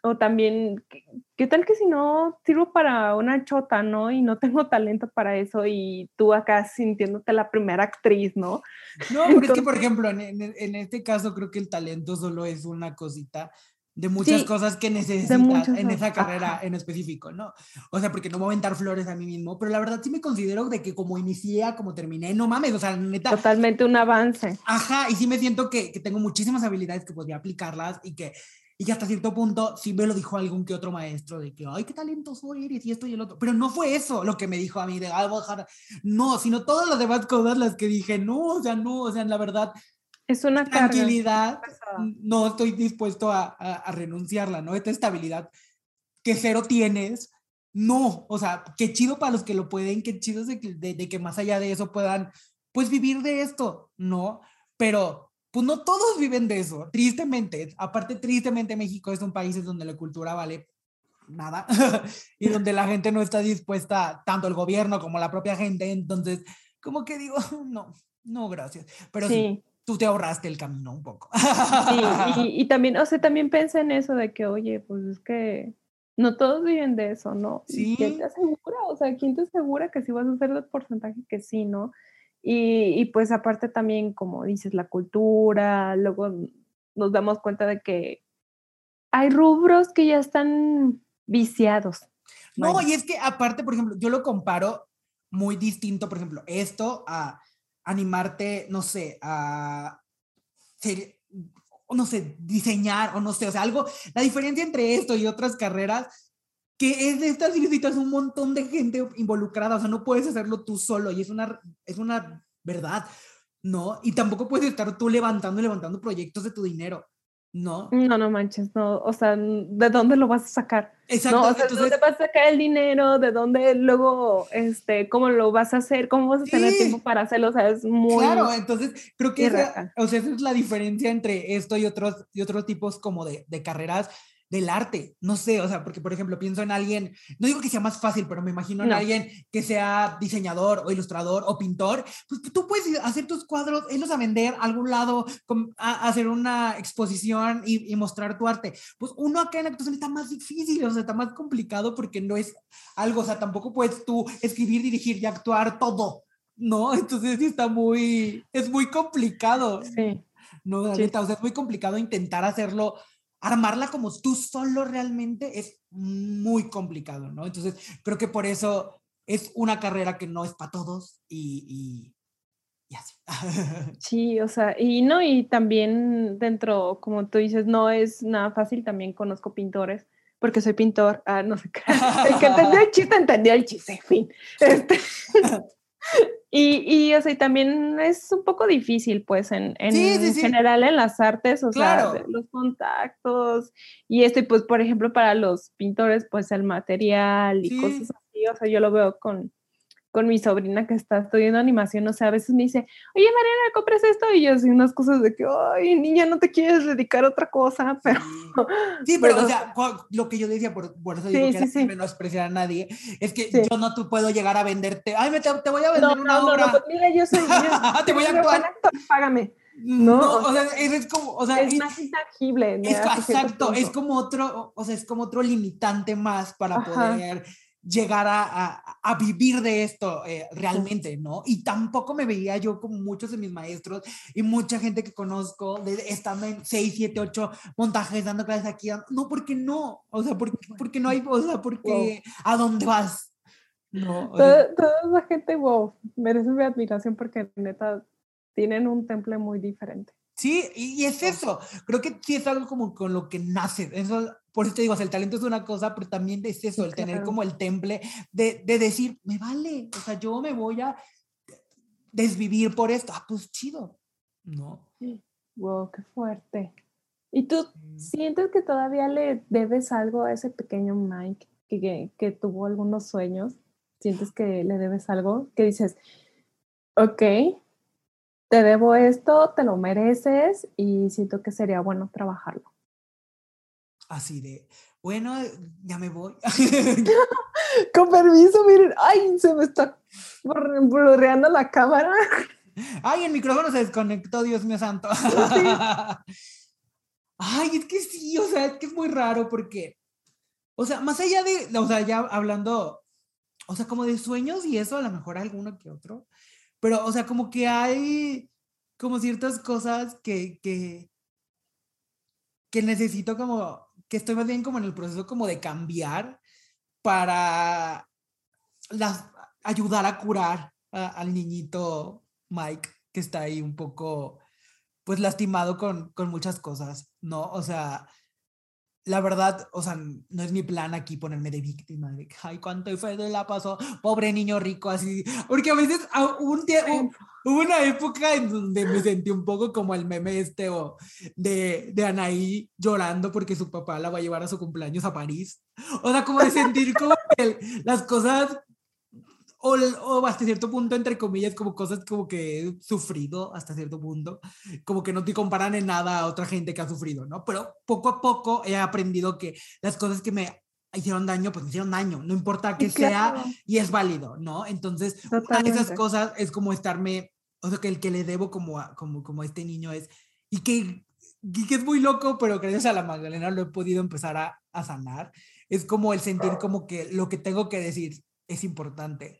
o también, ¿qué, tal que si no sirvo para una chota, ¿no? Y no tengo talento para eso y tú acá sintiéndote la primera actriz, ¿no? No, porque es que, por ejemplo, en, en, este caso creo que el talento solo es una cosita de muchas cosas que necesitas en esa carrera en específico, ¿no? O sea, porque no me voy a aventar flores a mí mismo, pero la verdad sí me considero de que como inicié, como terminé, no mames, o sea, neta. Totalmente un avance. Ajá, y sí me siento que, que tengo muchísimas habilidades que podría aplicarlas y que y hasta cierto punto sí me lo dijo algún que otro maestro de que, ay, qué talentoso eres y esto y el otro. Pero no fue eso lo que me dijo a mí de, ay, no, sino todas las demás cosas las que dije, no, o sea, no, o sea, la verdad. Es una tranquilidad, no estoy dispuesto a, a, renunciarla, ¿no? Esta estabilidad que cero tienes, no, o sea, qué chido para los que lo pueden, qué chido de, de, de que más allá de eso puedan, pues vivir de esto, ¿no? Pero pues no todos viven de eso, tristemente. Aparte, tristemente México es un país donde la cultura vale nada y donde la gente no está dispuesta, tanto el gobierno como la propia gente. Entonces, como que digo, no, no, gracias. Pero sí. tú te ahorraste el camino un poco. Sí, y, también, o sea, también pensé en eso de que, oye, pues es que no todos viven de eso, ¿no? Sí. ¿Quién te asegura? O sea, ¿quién te asegura que si vas a hacer el porcentaje que sí, no? Y, pues aparte también, como dices, la cultura, luego nos damos cuenta de que hay rubros que ya están viciados. No, y es que aparte, por ejemplo, yo lo comparo muy distinto, por ejemplo, esto a animarte, no sé, a ser, no sé, diseñar o no sé, o sea, algo, la diferencia entre esto y otras carreras que es de estas necesitas un montón de gente involucrada, o sea, no puedes hacerlo tú solo y es una, es una verdad, ¿no? Y tampoco puedes estar tú levantando y levantando proyectos de tu dinero, ¿no? No, no manches, no, o sea, ¿de dónde lo vas a sacar? Exacto. No, o sea, ¿de dónde vas a sacar el dinero? ¿De dónde luego, este, cómo lo vas a hacer? ¿Cómo vas a tener tiempo para hacerlo? O sea, es muy... Claro, entonces creo que esa, o sea, esa es la diferencia entre esto y otros, y otros tipos como de, de carreras del arte. No sé, o sea, porque por ejemplo pienso en alguien, no digo que sea más fácil, pero me imagino en alguien que sea diseñador o ilustrador o pintor, pues tú puedes hacer tus cuadros, irlos a vender a algún lado, a, hacer una exposición y, mostrar tu arte. Pues uno acá en actuación está más difícil, o sea, está más complicado porque no es algo, o sea, tampoco puedes tú escribir, dirigir y actuar todo. No, entonces está muy, es muy complicado. Sí. No, o sea, es muy complicado intentar hacerlo armarla como tú solo realmente es muy complicado, ¿no? Entonces, creo que por eso es una carrera que no es para todos y, y, así. Sí, o sea, y no, y también dentro, como tú dices, no es nada fácil, también conozco pintores, porque soy pintor, ah, no sé qué, el que entendió el chiste, entendió el chiste, fin. Este, y, y, o sea, también es un poco difícil, pues, en, en general en las artes, o sea, los contactos y esto, y pues, por ejemplo, para los pintores, pues, el material y cosas así, o sea, yo lo veo con, con mi sobrina que está estudiando animación, o sea, a veces me dice, oye Mariana, ¿compras esto? Y yo así unas cosas de que, ay, niña, no te quieres dedicar a otra cosa, pero... Sí, pero, o sea, lo que yo decía, por, por eso digo que no menospreciar a nadie, es que yo no te puedo llegar a venderte, ay, me te, voy a vender una obra. No, pues mira, yo soy... te voy a actuar. págame. No, o sea, es, como, o sea, es, más intangible. exacto, es como otro, o sea, es como otro limitante más para poder llegar a, a, vivir de esto eh, realmente, ¿no? Y tampoco me veía yo como muchos de mis maestros y mucha gente que conozco de, estando en 6, 7, 8 montajes, dando clases aquí. No, porque no, o sea, porque, porque no hay, o sea, porque ¿a dónde vas? No, toda, esa gente, wow, merece mi admiración porque neta tienen un temple muy diferente. Sí, y, es eso. Creo que sí es algo como con lo que nace. Eso, por eso te digo, el talento es una cosa, pero también es eso, el tener como el temple de, de, decir, me vale, o sea, yo me voy a desvivir por esto. Ah, pues chido, ¿no? Wow, qué fuerte. ¿Y tú sientes que todavía le debes algo a ese pequeño Mike que, que, tuvo algunos sueños? ¿Sientes que le debes algo? Que dices, ok, te debo esto, te lo mereces y siento que sería bueno trabajarlo así de, bueno, ya me voy. Con permiso, miren, ay, se me está blurreando la cámara. Ay, el micrófono se desconectó, Dios mío santo. Ay, es que sí, o sea, es que es muy raro porque, o sea, más allá de, o sea, ya hablando, o sea, como de sueños y eso, a lo mejor alguno que otro, pero, o sea, como que hay como ciertas cosas que, que, que necesito como que estoy más bien como en el proceso como de cambiar para las, ayudar a curar al niñito Mike que está ahí un poco pues lastimado con, con muchas cosas, ¿no? O sea, la verdad, o sea, no es mi plan aquí ponerme de víctima, de ay, cuánto fue la pasó, pobre niño rico, así, porque a veces hubo, un tiempo, hubo una época en donde me sentí un poco como el meme este o de, de Anaí llorando porque su papá la va a llevar a su cumpleaños a París, o sea, como de sentir como que las cosas o, o, hasta cierto punto, entre comillas, como cosas como que he sufrido hasta cierto punto, como que no te comparan en nada a otra gente que ha sufrido, ¿no? Pero poco a poco he aprendido que las cosas que me hicieron daño, pues me hicieron daño, no importa que sea y es válido, ¿no? Entonces, esas cosas es como estarme, o sea, que el que le debo como a, como, como a este niño es, y que, y que es muy loco, pero gracias a la Magdalena lo he podido empezar a, a sanar, es como el sentir como que lo que tengo que decir es importante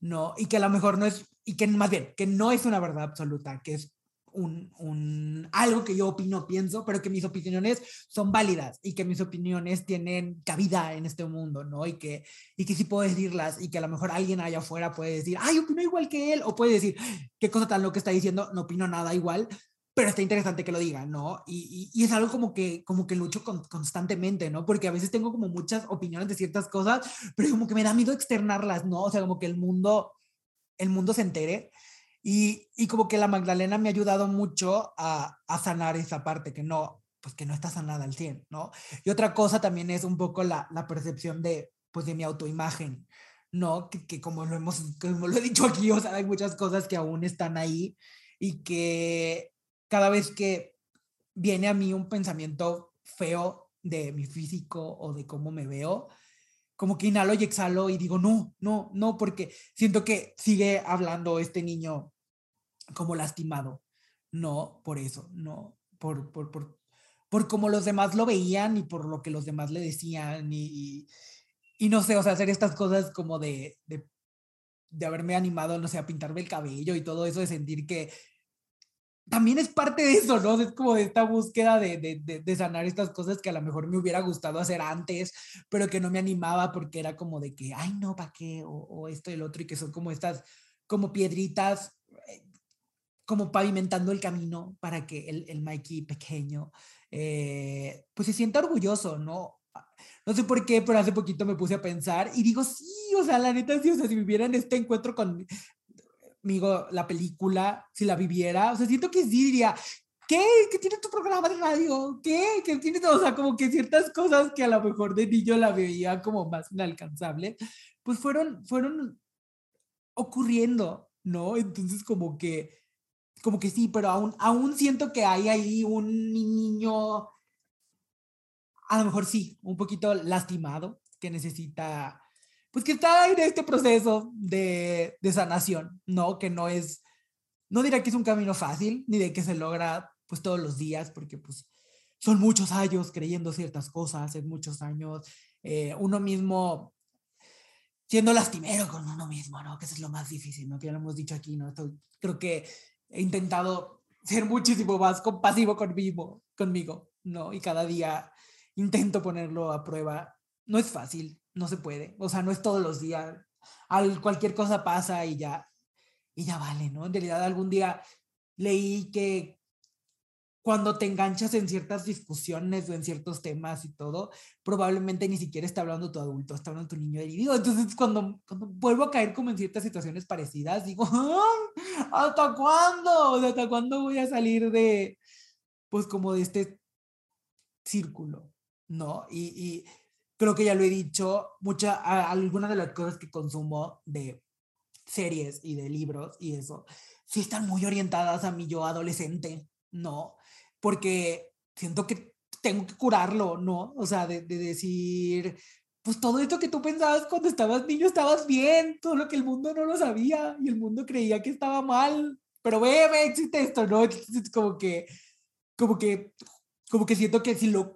¿no? Y que a lo mejor no es, y que más bien, que no es una verdad absoluta, que es un, un, algo que yo opino, pienso, pero que mis opiniones son válidas y que mis opiniones tienen cabida en este mundo, ¿no? Y que, y que sí puedo decirlas y que a lo mejor alguien allá afuera puede decir, ay, opino igual que él, o puede decir, qué cosa tan lo que está diciendo, no opino nada igual, pero está interesante que lo diga, ¿no? Y, y, es algo como que, como que lucho constantemente, ¿no? Porque a veces tengo como muchas opiniones de ciertas cosas, pero como que me da miedo externarlas, ¿no? O sea, como que el mundo, el mundo se entere. Y, y como que la Magdalena me ha ayudado mucho a, a, sanar esa parte que no, pues que no está sanada al 100, ¿no? Y otra cosa también es un poco la, la percepción de, pues de mi autoimagen, ¿no? Que, que como lo hemos, como lo he dicho aquí, o sea, hay muchas cosas que aún están ahí y que cada vez que viene a mí un pensamiento feo de mi físico o de cómo me veo, como que inhalo y exhalo y digo, no, no, no, porque siento que sigue hablando este niño como lastimado. No, por eso, no, por, por, por, por como los demás lo veían y por lo que los demás le decían y, y, no sé, hacer estas cosas como de, de, de haberme animado, no sé, a pintarme el cabello y todo eso, de sentir que también es parte de eso, ¿no? Es como de esta búsqueda de, de, de, sanar estas cosas que a lo mejor me hubiera gustado hacer antes, pero que no me animaba porque era como de que, ay, no, ¿para qué? O, esto y el otro, y que son como estas, como piedritas, eh, como pavimentando el camino para que el, el Mikey pequeño, eh, pues se sienta orgulloso, ¿no? No sé por qué, pero hace poquito me puse a pensar y digo, sí, o sea, la neta, sí, o sea, si vivieran este encuentro con, amigo, la película, si la viviera, o sea, siento que sí diría, ¿qué? ¿Qué tiene tu programa de radio? ¿Qué? ¿Qué tiene todo? O sea, como que ciertas cosas que a lo mejor de niño la veía como más inalcanzable, pues fueron, fueron ocurriendo, ¿no? Entonces como que, como que sí, pero aún, aún siento que hay ahí un niño, a lo mejor sí, un poquito lastimado, que necesita pues que está en este proceso de, de sanación, ¿no? Que no es, no diré que es un camino fácil, ni de que se logra pues todos los días, porque pues son muchos años creyendo ciertas cosas, es muchos años, eh, uno mismo siendo lastimero con uno mismo, ¿no? Que eso es lo más difícil, ¿no? Que ya lo hemos dicho aquí, ¿no? Esto, creo que he intentado ser muchísimo más compasivo conmigo, conmigo, ¿no? Y cada día intento ponerlo a prueba. No es fácil, no se puede, o sea, no es todos los días, Al, cualquier cosa pasa y ya, y ya vale, ¿no? En realidad algún día leí que cuando te enganchas en ciertas discusiones o en ciertos temas y todo, probablemente ni siquiera está hablando tu adulto, está hablando tu niño herido. Entonces, cuando, cuando vuelvo a caer como en ciertas situaciones parecidas, digo, ¿hasta cuándo? ¿hasta cuándo voy a salir de, pues, como de este círculo? ¿No? Y, y creo que ya lo he dicho, mucha, algunas de las cosas que consumo de series y de libros y eso, sí están muy orientadas a mi yo adolescente, ¿no? Porque siento que tengo que curarlo, ¿no? O sea, de, de decir, pues todo esto que tú pensabas cuando estabas niño estabas bien, todo lo que el mundo no lo sabía y el mundo creía que estaba mal, pero ve, existe esto, ¿no? Entonces, como que, como que, como que siento que si lo,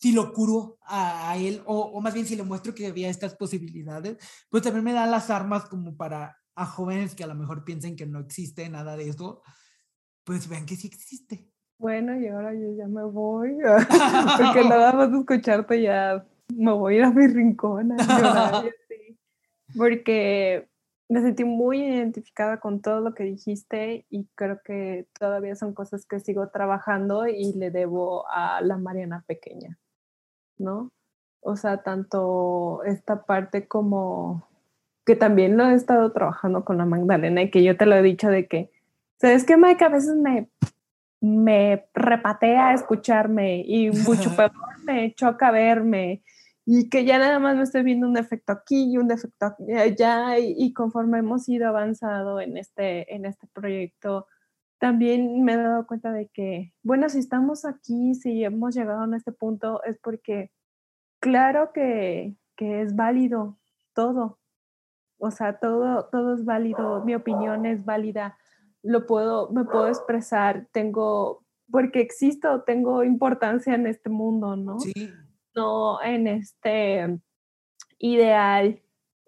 si lo curo a, él, o, o, más bien si le muestro que había estas posibilidades, pues también me da las armas como para a jóvenes que a lo mejor piensen que no existe nada de eso, pues vean que sí existe. Bueno, y ahora yo ya me voy, porque nada más escucharte ya me voy a ir a mi rincón a porque me sentí muy identificada con todo lo que dijiste y creo que todavía son cosas que sigo trabajando y le debo a la Mariana pequeña ¿no? O sea, tanto esta parte como que también lo he estado trabajando con la Magdalena y que yo te lo he dicho de que, ¿sabes qué, Mike? A veces me, me repatea escucharme y mucho peor me choca verme y que ya nada más me estoy viendo un defecto aquí y un defecto allá y, y, conforme hemos ido avanzado en este, en este proyecto, también me he dado cuenta de que, bueno, si estamos aquí, si hemos llegado a este punto, es porque claro que, que es válido todo, o sea, todo, todo es válido, mi opinión es válida, lo puedo, me puedo expresar, tengo, porque existo, tengo importancia en este mundo, ¿no? Sí. No en este ideal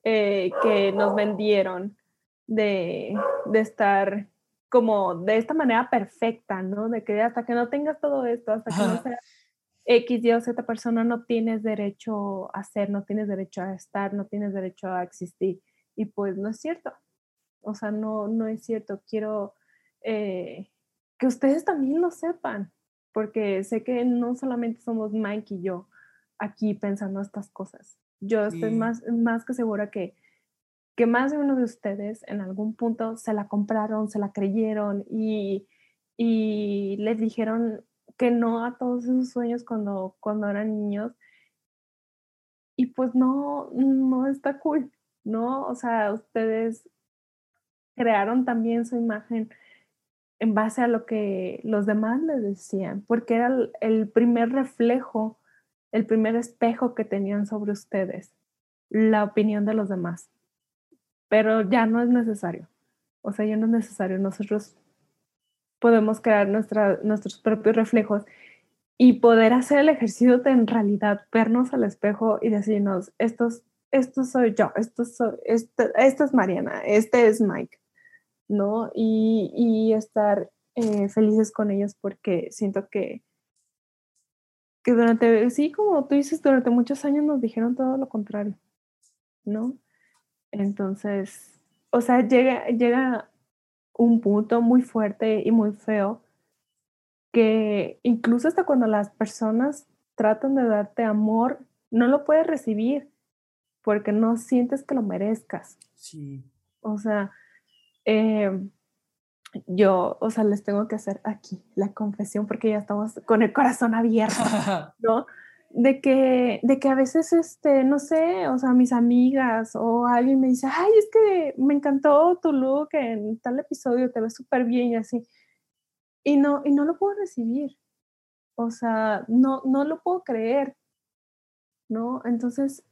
eh, que nos vendieron de, de estar como de esta manera perfecta, ¿no? De que hasta que no tengas todo esto, hasta que no seas X, Y o Z persona, no tienes derecho a ser, no tienes derecho a estar, no tienes derecho a existir. Y pues no es cierto. O sea, no, no es cierto. Quiero eh, que ustedes también lo sepan, porque sé que no solamente somos Mike y yo aquí pensando estas cosas. Yo estoy Sí. más, más que segura que, que más de uno de ustedes en algún punto se la compraron, se la creyeron y, y les dijeron que no a todos esos sueños cuando, cuando eran niños. Y pues no, no está cool, ¿no? O sea, ustedes crearon también su imagen en base a lo que los demás les decían, porque era el, el primer reflejo, el primer espejo que tenían sobre ustedes, la opinión de los demás. Pero ya no es necesario. O sea, ya no es necesario. Nosotros podemos crear nuestra, nuestros propios reflejos y poder hacer el ejercicio de en realidad vernos al espejo y decirnos, esto, es- esto soy yo, esto, soy, esto, esta es Mariana, este es Mike, ¿no? Y, y estar eh, felices con ellos porque siento que, que durante, sí, como tú dices, durante muchos años nos dijeron todo lo contrario, ¿no? Entonces, o sea, llega, llega un punto muy fuerte y muy feo que incluso hasta cuando las personas tratan de darte amor, no lo puedes recibir porque no sientes que lo merezcas. Sí. O sea, eh, yo, o sea, les tengo que hacer aquí la confesión porque ya estamos con el corazón abierto. ¿no? De que, de que a veces, este, no sé, o sea, mis amigas o alguien me dice, ay, es que me encantó tu look en tal episodio, te ves súper bien y así. Y no, y no lo puedo recibir. O sea, no, no lo puedo creer, ¿no? Entonces,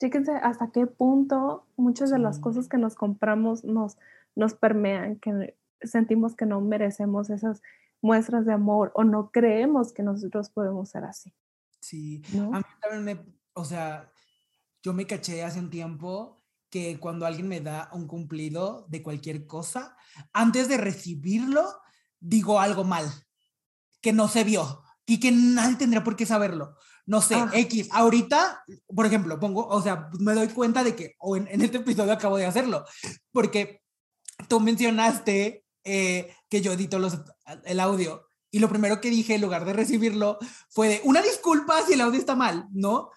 chéquense hasta qué punto muchas de las cosas que nos compramos nos, nos permean, que sentimos que no merecemos esas muestras de amor o no creemos que nosotros podemos ser así. Sí. ¿no? A mí también me, o sea, yo me caché hace un tiempo que cuando alguien me da un cumplido de cualquier cosa, antes de recibirlo, digo algo mal, que no se vio y que nadie tendría por qué saberlo. No sé, Ah. X. Ahorita, por ejemplo, pongo, o sea, me doy cuenta de que, o en, en este episodio acabo de hacerlo, porque tú mencionaste eh, que yo edito los, el audio y lo primero que dije en lugar de recibirlo fue de una disculpa si el audio está mal, ¿no?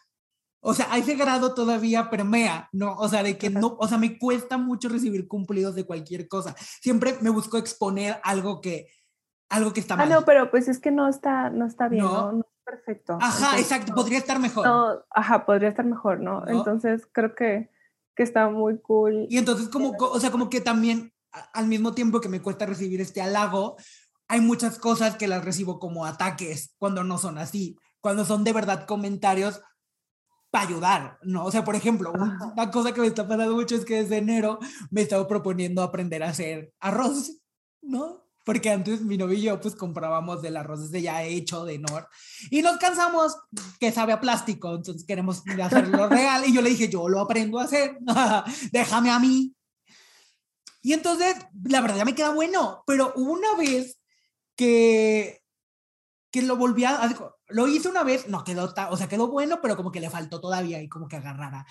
O sea, a ese grado todavía permea, ¿no? O sea, de que no, o sea, me cuesta mucho recibir cumplidos de cualquier cosa. Siempre me busco exponer algo que, algo que está Ah, mal. no, pero pues es que no está, no está bien, No. ¿no? No, es perfecto. Ajá, Entonces, exacto, podría estar mejor. no, ajá, podría estar mejor, ¿no? ¿No? Entonces creo que, que está muy cool. Y entonces como, co- o sea, como que también al mismo tiempo que me cuesta recibir este halago, hay muchas cosas que las recibo como ataques cuando no son así, cuando son de verdad comentarios para ayudar, ¿no? O sea, por ejemplo, una cosa que me está pasando mucho es que desde enero me he estado proponiendo aprender a hacer arroz, ¿no? Porque antes mi novio y yo pues comprábamos del arroz desde ya hecho de Nor y nos cansamos que sabe a plástico, entonces queremos hacerlo real y yo le dije, yo lo aprendo a hacer, déjame a mí. Y entonces, la verdad ya me queda bueno, pero una vez que, que lo volví a, lo hice una vez, no quedó, o sea, quedó bueno, pero como que le faltó todavía y como que agarrara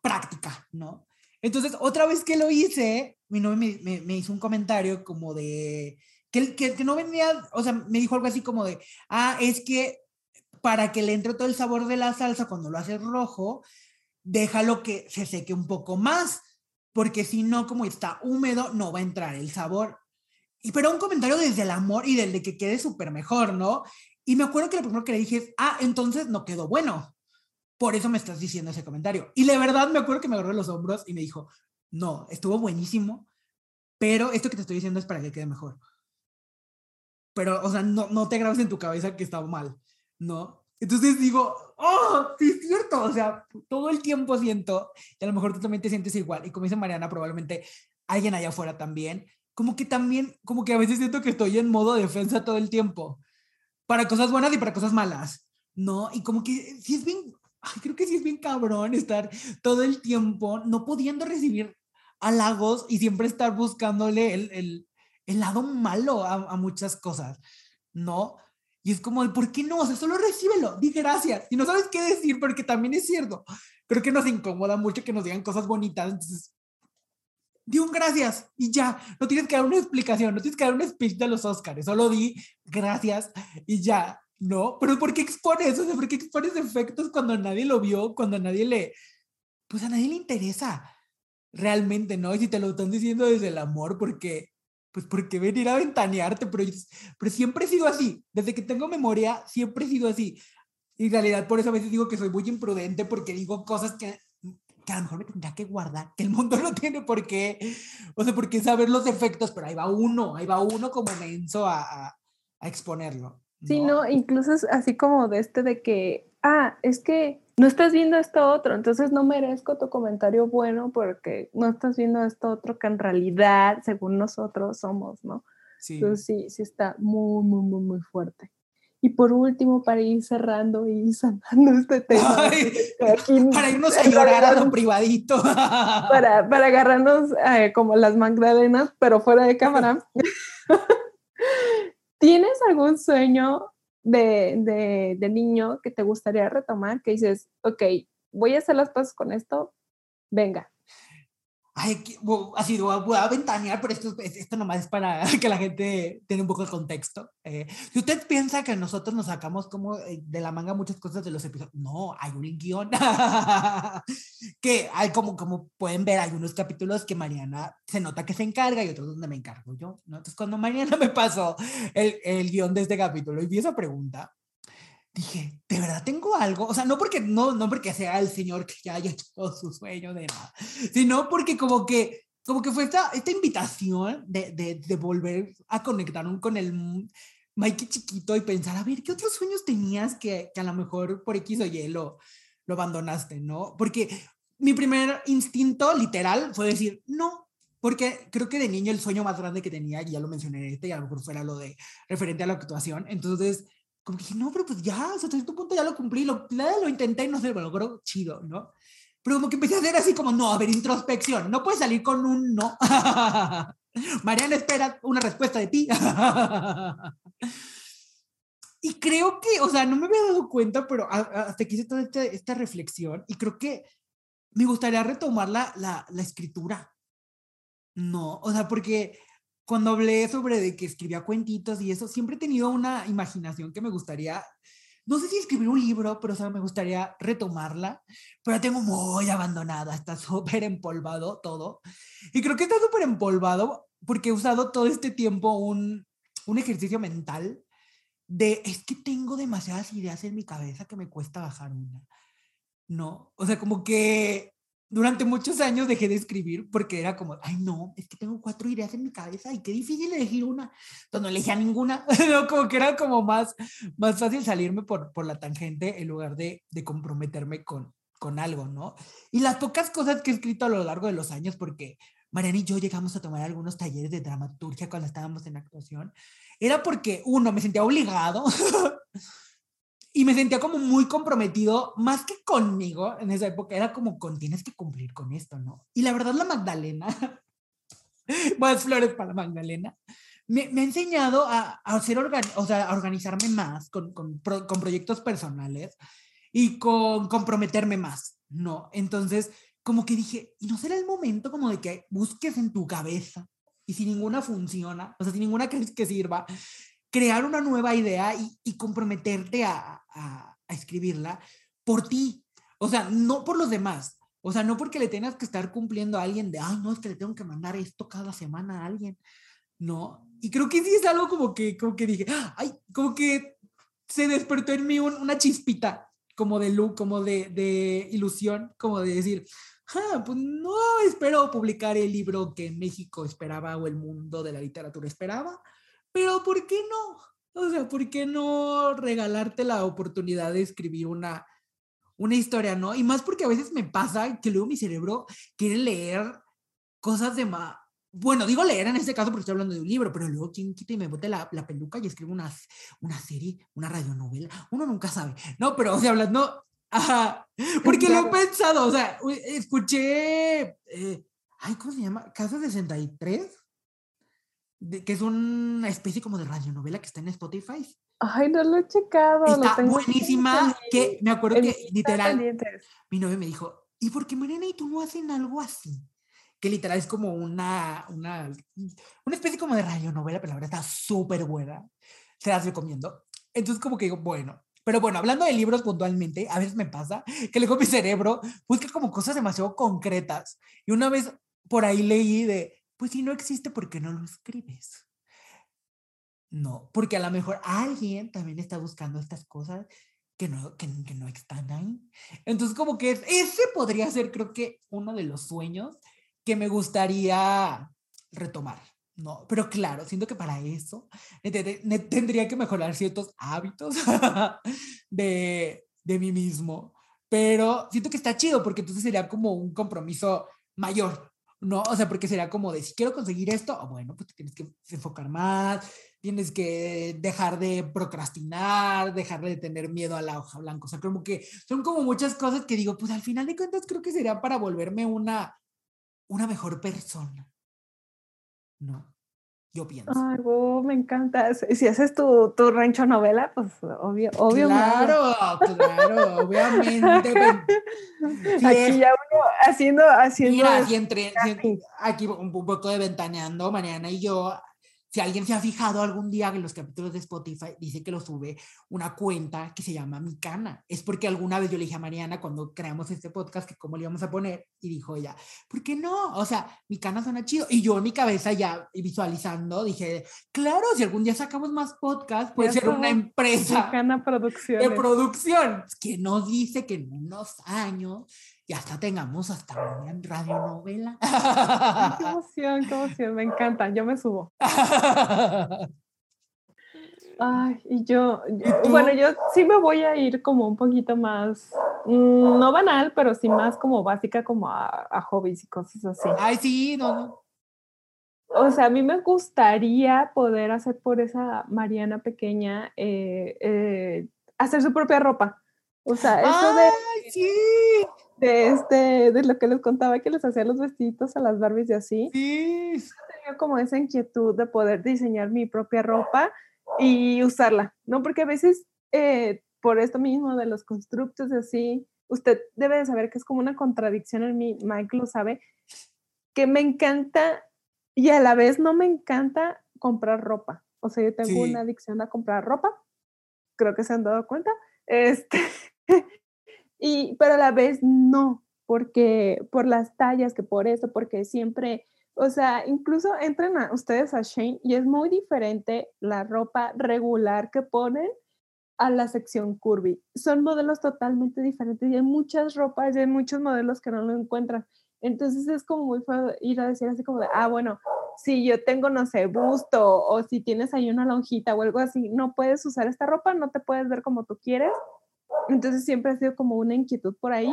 práctica, ¿no? Entonces, otra vez que lo hice, mi novio me, me- me hizo un comentario como de, que, que, que no venía, o sea, me dijo algo así como de, ah, es que para que le entre todo el sabor de la salsa cuando lo haces rojo, déjalo que se seque un poco más, porque si no, como está húmedo, no va a entrar el sabor. Y pero un comentario desde el amor y del de que quede súper mejor, ¿no? Y me acuerdo que lo primero que le dije es, ah, entonces no quedó bueno. Por eso me estás diciendo ese comentario. Y de verdad me acuerdo que me agarró los hombros y me dijo, no, estuvo buenísimo, pero esto que te estoy diciendo es para que quede mejor. Pero, o sea, no, no te grabes en tu cabeza que estaba mal, ¿no? Entonces digo, oh, sí es cierto, o sea, todo el tiempo siento, y a lo mejor tú también te sientes igual, y como dice Mariana, probablemente alguien allá afuera también, como que también, como que a veces siento que estoy en modo defensa todo el tiempo, para cosas buenas y para cosas malas, ¿no? Y como que sí es bien, creo que sí es bien cabrón estar todo el tiempo no pudiendo recibir halagos y siempre estar buscándole el, el, el lado malo a, a, muchas cosas, ¿no? Y es como, ¿por qué no? O sea, solo recíbelo, di gracias. Y no sabes qué decir, porque también es cierto. Creo que nos incomoda mucho que nos digan cosas bonitas. Entonces, di un gracias y ya. No tienes que dar una explicación, no tienes que dar un speech de los Oscars. Solo di gracias y ya. ¿No? Pero ¿por qué expones? O sea, ¿por qué expones efectos cuando nadie lo vio, cuando nadie le... Pues a nadie le interesa realmente, ¿no? Y si te lo están diciendo desde el amor, porque pues porque venir a ventanearte, pero, pero siempre he sido así, desde que tengo memoria, siempre he sido así. Y en realidad por eso a veces digo que soy muy imprudente porque digo cosas que, que a lo mejor me tendría que guardar, que el mundo no tiene por qué, o sea, por qué saber los efectos, pero ahí va uno, ahí va uno como menso a, a, a exponerlo. ¿no? Sí, no, incluso es así como de este de que, ah, es que no estás viendo esto otro, entonces no merezco tu comentario bueno porque no estás viendo esto otro que en realidad, según nosotros, somos, ¿no? Sí. Entonces sí, sí está muy, muy, muy, muy fuerte. Y por último, para ir cerrando y sanando este tema. Ay, aquí, para irnos a llorar a lo privadito. Para, para agarrarnos eh, como las magdalenas, pero fuera de cámara. ¿Tienes algún sueño de, de, de, niño que te gustaría retomar? Que dices, ok, voy a hacer las cosas con esto, venga. Ay, así voy a ventanear, pero esto, esto nomás es para que la gente tenga un poco de contexto. Eh, si usted piensa que nosotros nos sacamos como eh, de la manga muchas cosas de los episodios, no, hay un guion. que hay como, como pueden ver, hay unos capítulos que Mariana se nota que se encarga y otros donde me encargo yo. ¿no? Entonces, cuando Mariana me pasó el, el guion de este capítulo y vi esa pregunta, dije, ¿de verdad tengo algo? O sea, no porque, no, no porque sea el señor que ya haya hecho su sueño de nada, sino porque como que, como que fue esta, esta invitación de, de, de volver a conectar con el Mikey chiquito y pensar, a ver, ¿qué otros sueños tenías que, que a lo mejor por X o Y lo, lo abandonaste, ¿no? Porque mi primer instinto literal fue decir, no, porque creo que de niño el sueño más grande que tenía, y ya lo mencioné este, y a lo mejor fuera lo de referente a la actuación, entonces como dije, no, pero pues ya, hasta cierto punto ya lo cumplí, lo, lo intenté y no sé, lo logró chido, ¿no? Pero como que empecé a hacer así como, no, a ver, introspección, no puedes salir con un no. Mariana espera una respuesta de ti. y creo que, o sea, no me había dado cuenta, pero hasta que hice toda esta, esta reflexión y creo que me gustaría retomar la, la, la escritura. No, o sea, porque cuando hablé sobre de que escribía cuentitos y eso, siempre he tenido una imaginación que me gustaría, no sé si escribir un libro, pero o sea, me gustaría retomarla, pero tengo muy abandonada, está súper empolvado todo. Y creo que está súper empolvado porque he usado todo este tiempo un, un ejercicio mental de, es que tengo demasiadas ideas en mi cabeza que me cuesta bajar una. No, o sea, como que durante muchos años dejé de escribir porque era como, ay no, es que tengo cuatro ideas en mi cabeza y qué difícil elegir una. Entonces no elegía ninguna, como que era como más, más fácil salirme por, por la tangente en lugar de, de comprometerme con, con algo, ¿no? Y las pocas cosas que he escrito a lo largo de los años, porque Mariana y yo llegamos a tomar algunos talleres de dramaturgia cuando estábamos en actuación, era porque, uno, me sentía obligado y me sentía como muy comprometido, más que conmigo en esa época, era como con tienes que cumplir con esto, ¿no? Y la verdad, la Magdalena, más flores para Magdalena, me, me ha enseñado a, a hacer o sea, a organizarme más con, con, pro, con proyectos personales y con comprometerme más, ¿no? Entonces, como que dije, ¿y no será el momento como de que busques en tu cabeza? Y si ninguna funciona, o sea, si ninguna crees que sirva, crear una nueva idea y, comprometerte a, a, escribirla por ti. O sea, no por los demás. O sea, no porque le tengas que estar cumpliendo a alguien de, ay, no, es que le tengo que mandar esto cada semana a alguien. No. Y creo que sí es algo como que, como que dije, ay, como que se despertó en mí una chispita como de luz, como de, de ilusión, como de decir, ah, pues no espero publicar el libro que México esperaba o el mundo de la literatura esperaba, pero ¿por qué no? O sea, ¿por qué no regalarte la oportunidad de escribir una, una historia, no? Y más porque a veces me pasa que luego mi cerebro quiere leer cosas de más. Bueno, digo leer en este caso porque estoy hablando de un libro, pero luego quien quita y me bote la, la peluca y escribo una, una serie, una radionovela. Uno nunca sabe. No, pero, o sea, hablando. Ajá, porque lo he pensado, o sea, escuché. Eh, ay, ¿cómo se llama? Casa 63 que es una especie como de radionovela que está en Spotify. Ay, no lo he checado. Está buenísima, que me acuerdo que literal, mi novio me dijo, ¿y por qué Mariana y tú no hacen algo así? Que literal es como una, una, una especie como de radionovela, pero la verdad está súper buena. Se las recomiendo. Entonces como que digo, bueno, pero bueno, hablando de libros puntualmente, a veces me pasa que luego mi cerebro busca como cosas demasiado concretas. Y una vez por ahí leí de, pues si no existe, ¿por qué no lo escribes? No, porque a lo mejor alguien también está buscando estas cosas que no, que, no están ahí. Entonces, como que ese podría ser, creo que, uno de los sueños que me gustaría retomar. No, pero claro, siento que para eso tendría que mejorar ciertos hábitos de, de mí mismo. Pero siento que está chido porque entonces sería como un compromiso mayor, no, o sea, porque será como de si quiero conseguir esto, bueno, pues tienes que enfocar más, tienes que dejar de procrastinar, dejar de tener miedo a la hoja blanca. O sea, como que son como muchas cosas que digo, pues al final de cuentas creo que sería para volverme una, una mejor persona. ¿No? Yo pienso. Ay, me encanta. Si haces tu, tu rancho novela, pues obvio, obvio. Claro, claro, obviamente. Pues, aquí ya uno haciendo, haciendo. Mira, aquí, entre, aquí un poco de ventaneando, Mariana y yo si alguien se ha fijado algún día en los capítulos de Spotify, dice que lo sube una cuenta que se llama Mi Cana. Es porque alguna vez yo le dije a Mariana cuando creamos este podcast que cómo le íbamos a poner y dijo ella, ¿por qué no? O sea, Mi Cana suena chido. Y yo en mi cabeza ya visualizando dije, claro, si algún día sacamos más podcast, puede ser una empresa Mi Cana de producción que nos dice que en unos años y hasta tengamos hasta una radionovela. Qué emoción, qué emoción, me encanta, yo me subo. Ay, y yo, bueno, yo sí me voy a ir como un poquito más, mm, no banal, pero sí más como básica, como a, hobbies y cosas así. Ay, sí, no, no. O sea, a mí me gustaría poder hacer por esa Mariana pequeña, eh, eh, hacer su propia ropa. O sea, eso Ay, sí de este, de lo que les contaba que les hacía los vestiditos a las Barbies y así. Sí. Tenía como esa inquietud de poder diseñar mi propia ropa y usarla, ¿no? Porque a veces, eh, por esto mismo de los constructos y así, usted debe de saber que es como una contradicción en mí, Mike lo sabe, que me encanta y a la vez no me encanta comprar ropa. O sea, yo tengo una adicción a comprar ropa, creo que se han dado cuenta. Este, y, pero a la vez no, porque por las tallas, que por eso, porque siempre, o sea, incluso entran a, ustedes a Shane y es muy diferente la ropa regular que ponen a la sección curvy. Son modelos totalmente diferentes y hay muchas ropas y hay muchos modelos que no lo encuentran. Entonces es como muy feo ir a decir así como de, ah, bueno, si yo tengo, no sé, busto o si tienes ahí una lonjita o algo así, no puedes usar esta ropa, no te puedes ver como tú quieres entonces siempre ha sido como una inquietud por ahí.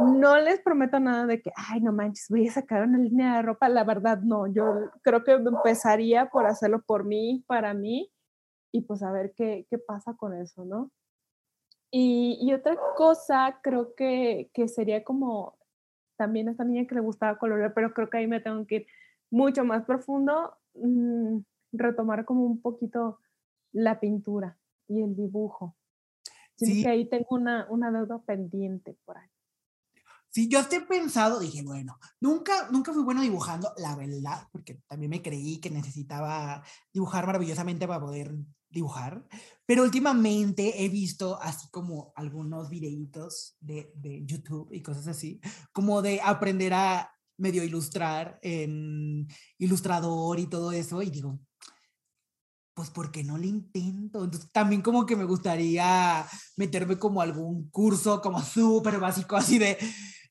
No les prometo nada de que, ay, no manches, voy a sacar una línea de ropa. La verdad, no. Yo creo que empezaría por hacerlo por mí, para mí, y pues a ver qué, qué pasa con eso, ¿no? Y, y otra cosa, creo que, que sería como también a esta niña que le gustaba colorear, pero creo que ahí me tengo que ir mucho más profundo, mm, retomar como un poquito la pintura y el dibujo. Sí. que ahí tengo una, una deuda pendiente por ahí. Sí, yo hasta he pensado, dije, bueno, nunca, nunca fui bueno dibujando, la verdad, porque también me creí que necesitaba dibujar maravillosamente para poder dibujar, pero últimamente he visto así como algunos videitos de, de YouTube y cosas así, como de aprender a medio ilustrar en ilustrador y todo eso, y digo, pues ¿por qué no le intento? Entonces también como que me gustaría meterme como algún curso como súper básico, así de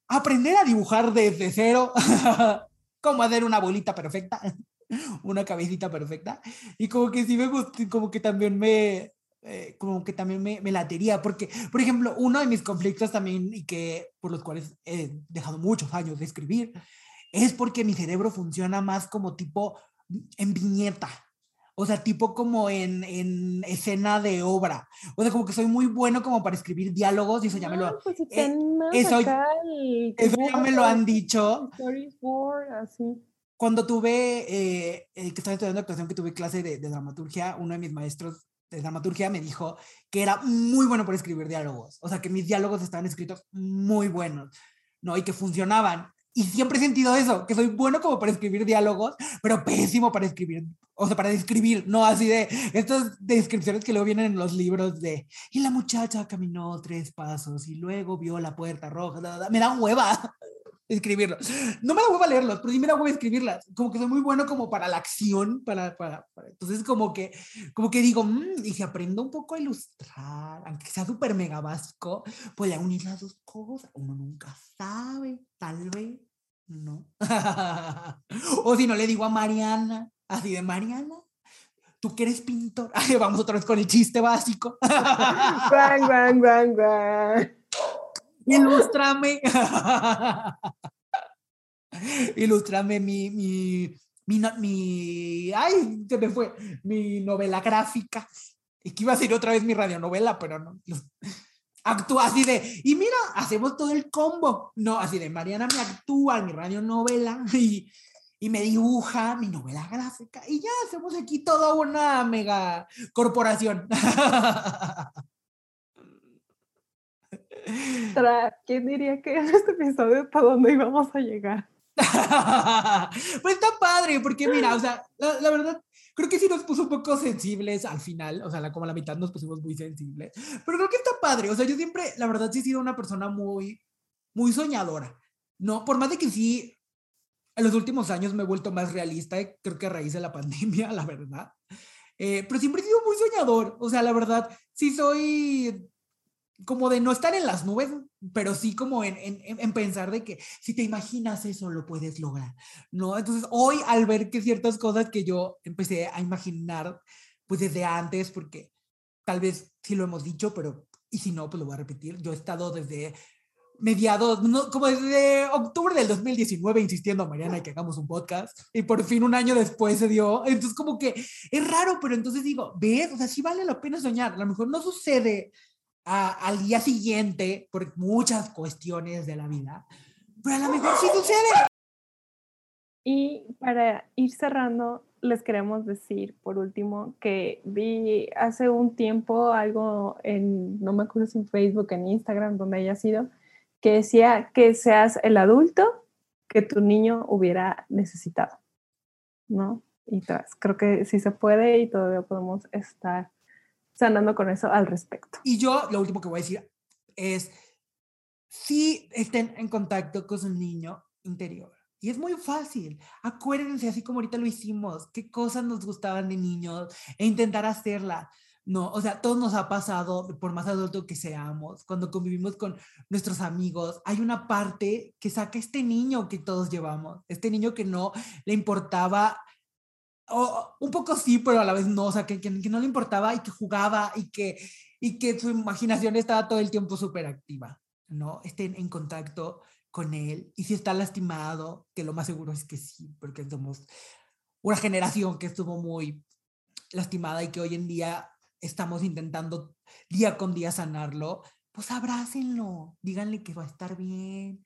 aprender a dibujar desde cero, como hacer una bolita perfecta, una cabecita perfecta, y como que sí me gusta, como que también me, eh, como que también me, me latería, porque, por ejemplo, uno de mis conflictos también, y que por los cuales he dejado muchos años de escribir, es porque mi cerebro funciona más como tipo en viñeta. O sea, tipo como en, en escena de obra. O sea, como que soy muy bueno como para escribir diálogos y eso ya me lo... pues, eh, eso, eso ya me lo han dicho. Storyboard, así. Cuando tuve, eh, eh, que estaba estudiando actuación, que tuve clase de, de dramaturgia, uno de mis maestros de dramaturgia me dijo que era muy bueno para escribir diálogos. O sea, que mis diálogos estaban escritos muy buenos, ¿no? Y que funcionaban. Y siempre he sentido eso, que soy bueno como para escribir diálogos, pero pésimo para escribir, o sea, para describir, no así de estas descripciones que luego vienen en los libros de, y la muchacha caminó tres pasos y luego vio la puerta roja, da, da, me da hueva escribirlo. No me da hueva leerlos, pero sí me da hueva escribirlas. Como que soy muy bueno como para la acción, para, para, para entonces como que, como que digo, mmm, y si aprendo un poco a ilustrar, aunque sea súper mega básico, pues ya unir las dos cosas, uno nunca sabe, tal vez. No. o si no le digo a Mariana, así de Mariana, tú que eres pintor. Ay, vamos otra vez con el chiste básico. Bang, bang, bang, bang. Ilústrame. Ilústrame mi, mi, mi, mi, ay, se me fue, mi novela gráfica. Y que iba a ser otra vez mi radionovela, pero no actúa así de, y mira, hacemos todo el combo. No, así de, Mariana me actúa en mi radionovela y, y me dibuja mi novela gráfica y ya hacemos aquí toda una mega corporación. ¿Quién diría que en este episodio hasta dónde íbamos a llegar? pues está padre, porque mira, o sea, la, la verdad, creo que sí nos puso un poco sensibles al final, o sea, como a la mitad nos pusimos muy sensibles, pero creo que está padre, o sea, yo siempre, la verdad, sí he sido una persona muy, muy soñadora, ¿no? Por más de que sí, en los últimos años me he vuelto más realista, creo que a raíz de la pandemia, la verdad, eh, pero siempre he sido muy soñador, o sea, la verdad, sí soy como de no estar en las nubes, pero sí como en, en, en, pensar de que si te imaginas eso, lo puedes lograr, ¿no? Entonces, hoy al ver que ciertas cosas que yo empecé a imaginar, pues desde antes, porque tal vez sí lo hemos dicho, pero, y si no, pues lo voy a repetir, yo he estado desde mediados, no, como desde octubre del 2019 insistiendo a Mariana que hagamos un podcast y por fin un año después se dio, entonces como que es raro, pero entonces digo, ¿ves? O sea, sí vale la pena soñar, a lo mejor no sucede a, al día siguiente por muchas cuestiones de la vida, pero a lo mejor sí sucede. Y para ir cerrando, les queremos decir, por último, que vi hace un tiempo algo en, no me acuerdo si en Facebook, en Instagram, donde haya sido, que decía que seas el adulto que tu niño hubiera necesitado, ¿no? Y entonces, creo que sí se puede y todavía podemos estar sanando con eso al respecto. Y yo lo último que voy a decir es, si estén en contacto con su niño interior. Y es muy fácil. Acuérdense, así como ahorita lo hicimos, qué cosas nos gustaban de niños e intentar hacerlas. No, o sea, todos nos ha pasado, por más adulto que seamos, cuando convivimos con nuestros amigos, hay una parte que saca este niño que todos llevamos, este niño que no le importaba un poco sí, pero a la vez no, o sea, que, que, que, no le importaba y que jugaba y que, y que su imaginación estaba todo el tiempo súper activa, ¿no? Estén en contacto con él y si está lastimado, que lo más seguro es que sí, porque somos una generación que estuvo muy lastimada y que hoy en día estamos intentando día con día sanarlo, pues abrácenlo, díganle que va a estar bien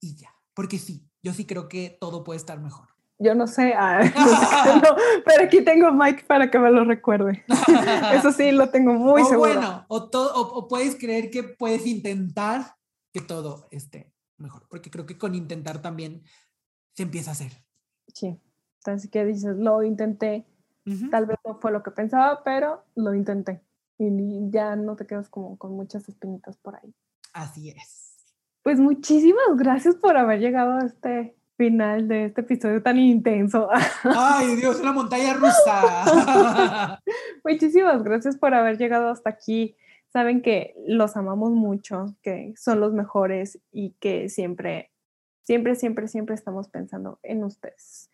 y ya, porque sí, yo sí creo que todo puede estar mejor. Yo no sé, ah, no, pero aquí tengo Mike para que me lo recuerde. Eso sí, lo tengo muy o seguro. Bueno, o, todo, o, o, puedes creer que puedes intentar que todo esté mejor, porque creo que con intentar también se empieza a hacer. Sí, así que dices, lo intenté. Tal vez no fue lo que pensaba, pero lo intenté. Y ya no te quedas como con muchas espinitas por ahí. Así es. Pues muchísimas gracias por haber llegado a este final de este episodio tan intenso. Ay, Dios, una montaña rusa. Muchísimas gracias por haber llegado hasta aquí. Saben que los amamos mucho, que son los mejores y que siempre, siempre, siempre, siempre estamos pensando en ustedes.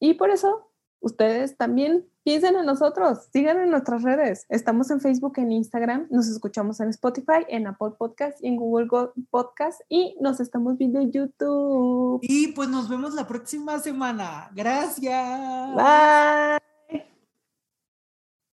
Y por eso, ustedes también piensen en nosotros, sigan en nuestras redes. Estamos en Facebook, en Instagram, nos escuchamos en Spotify, en Apple Podcast y en Google Go- Podcast y nos estamos viendo en YouTube. Y pues nos vemos la próxima semana. Gracias. Bye.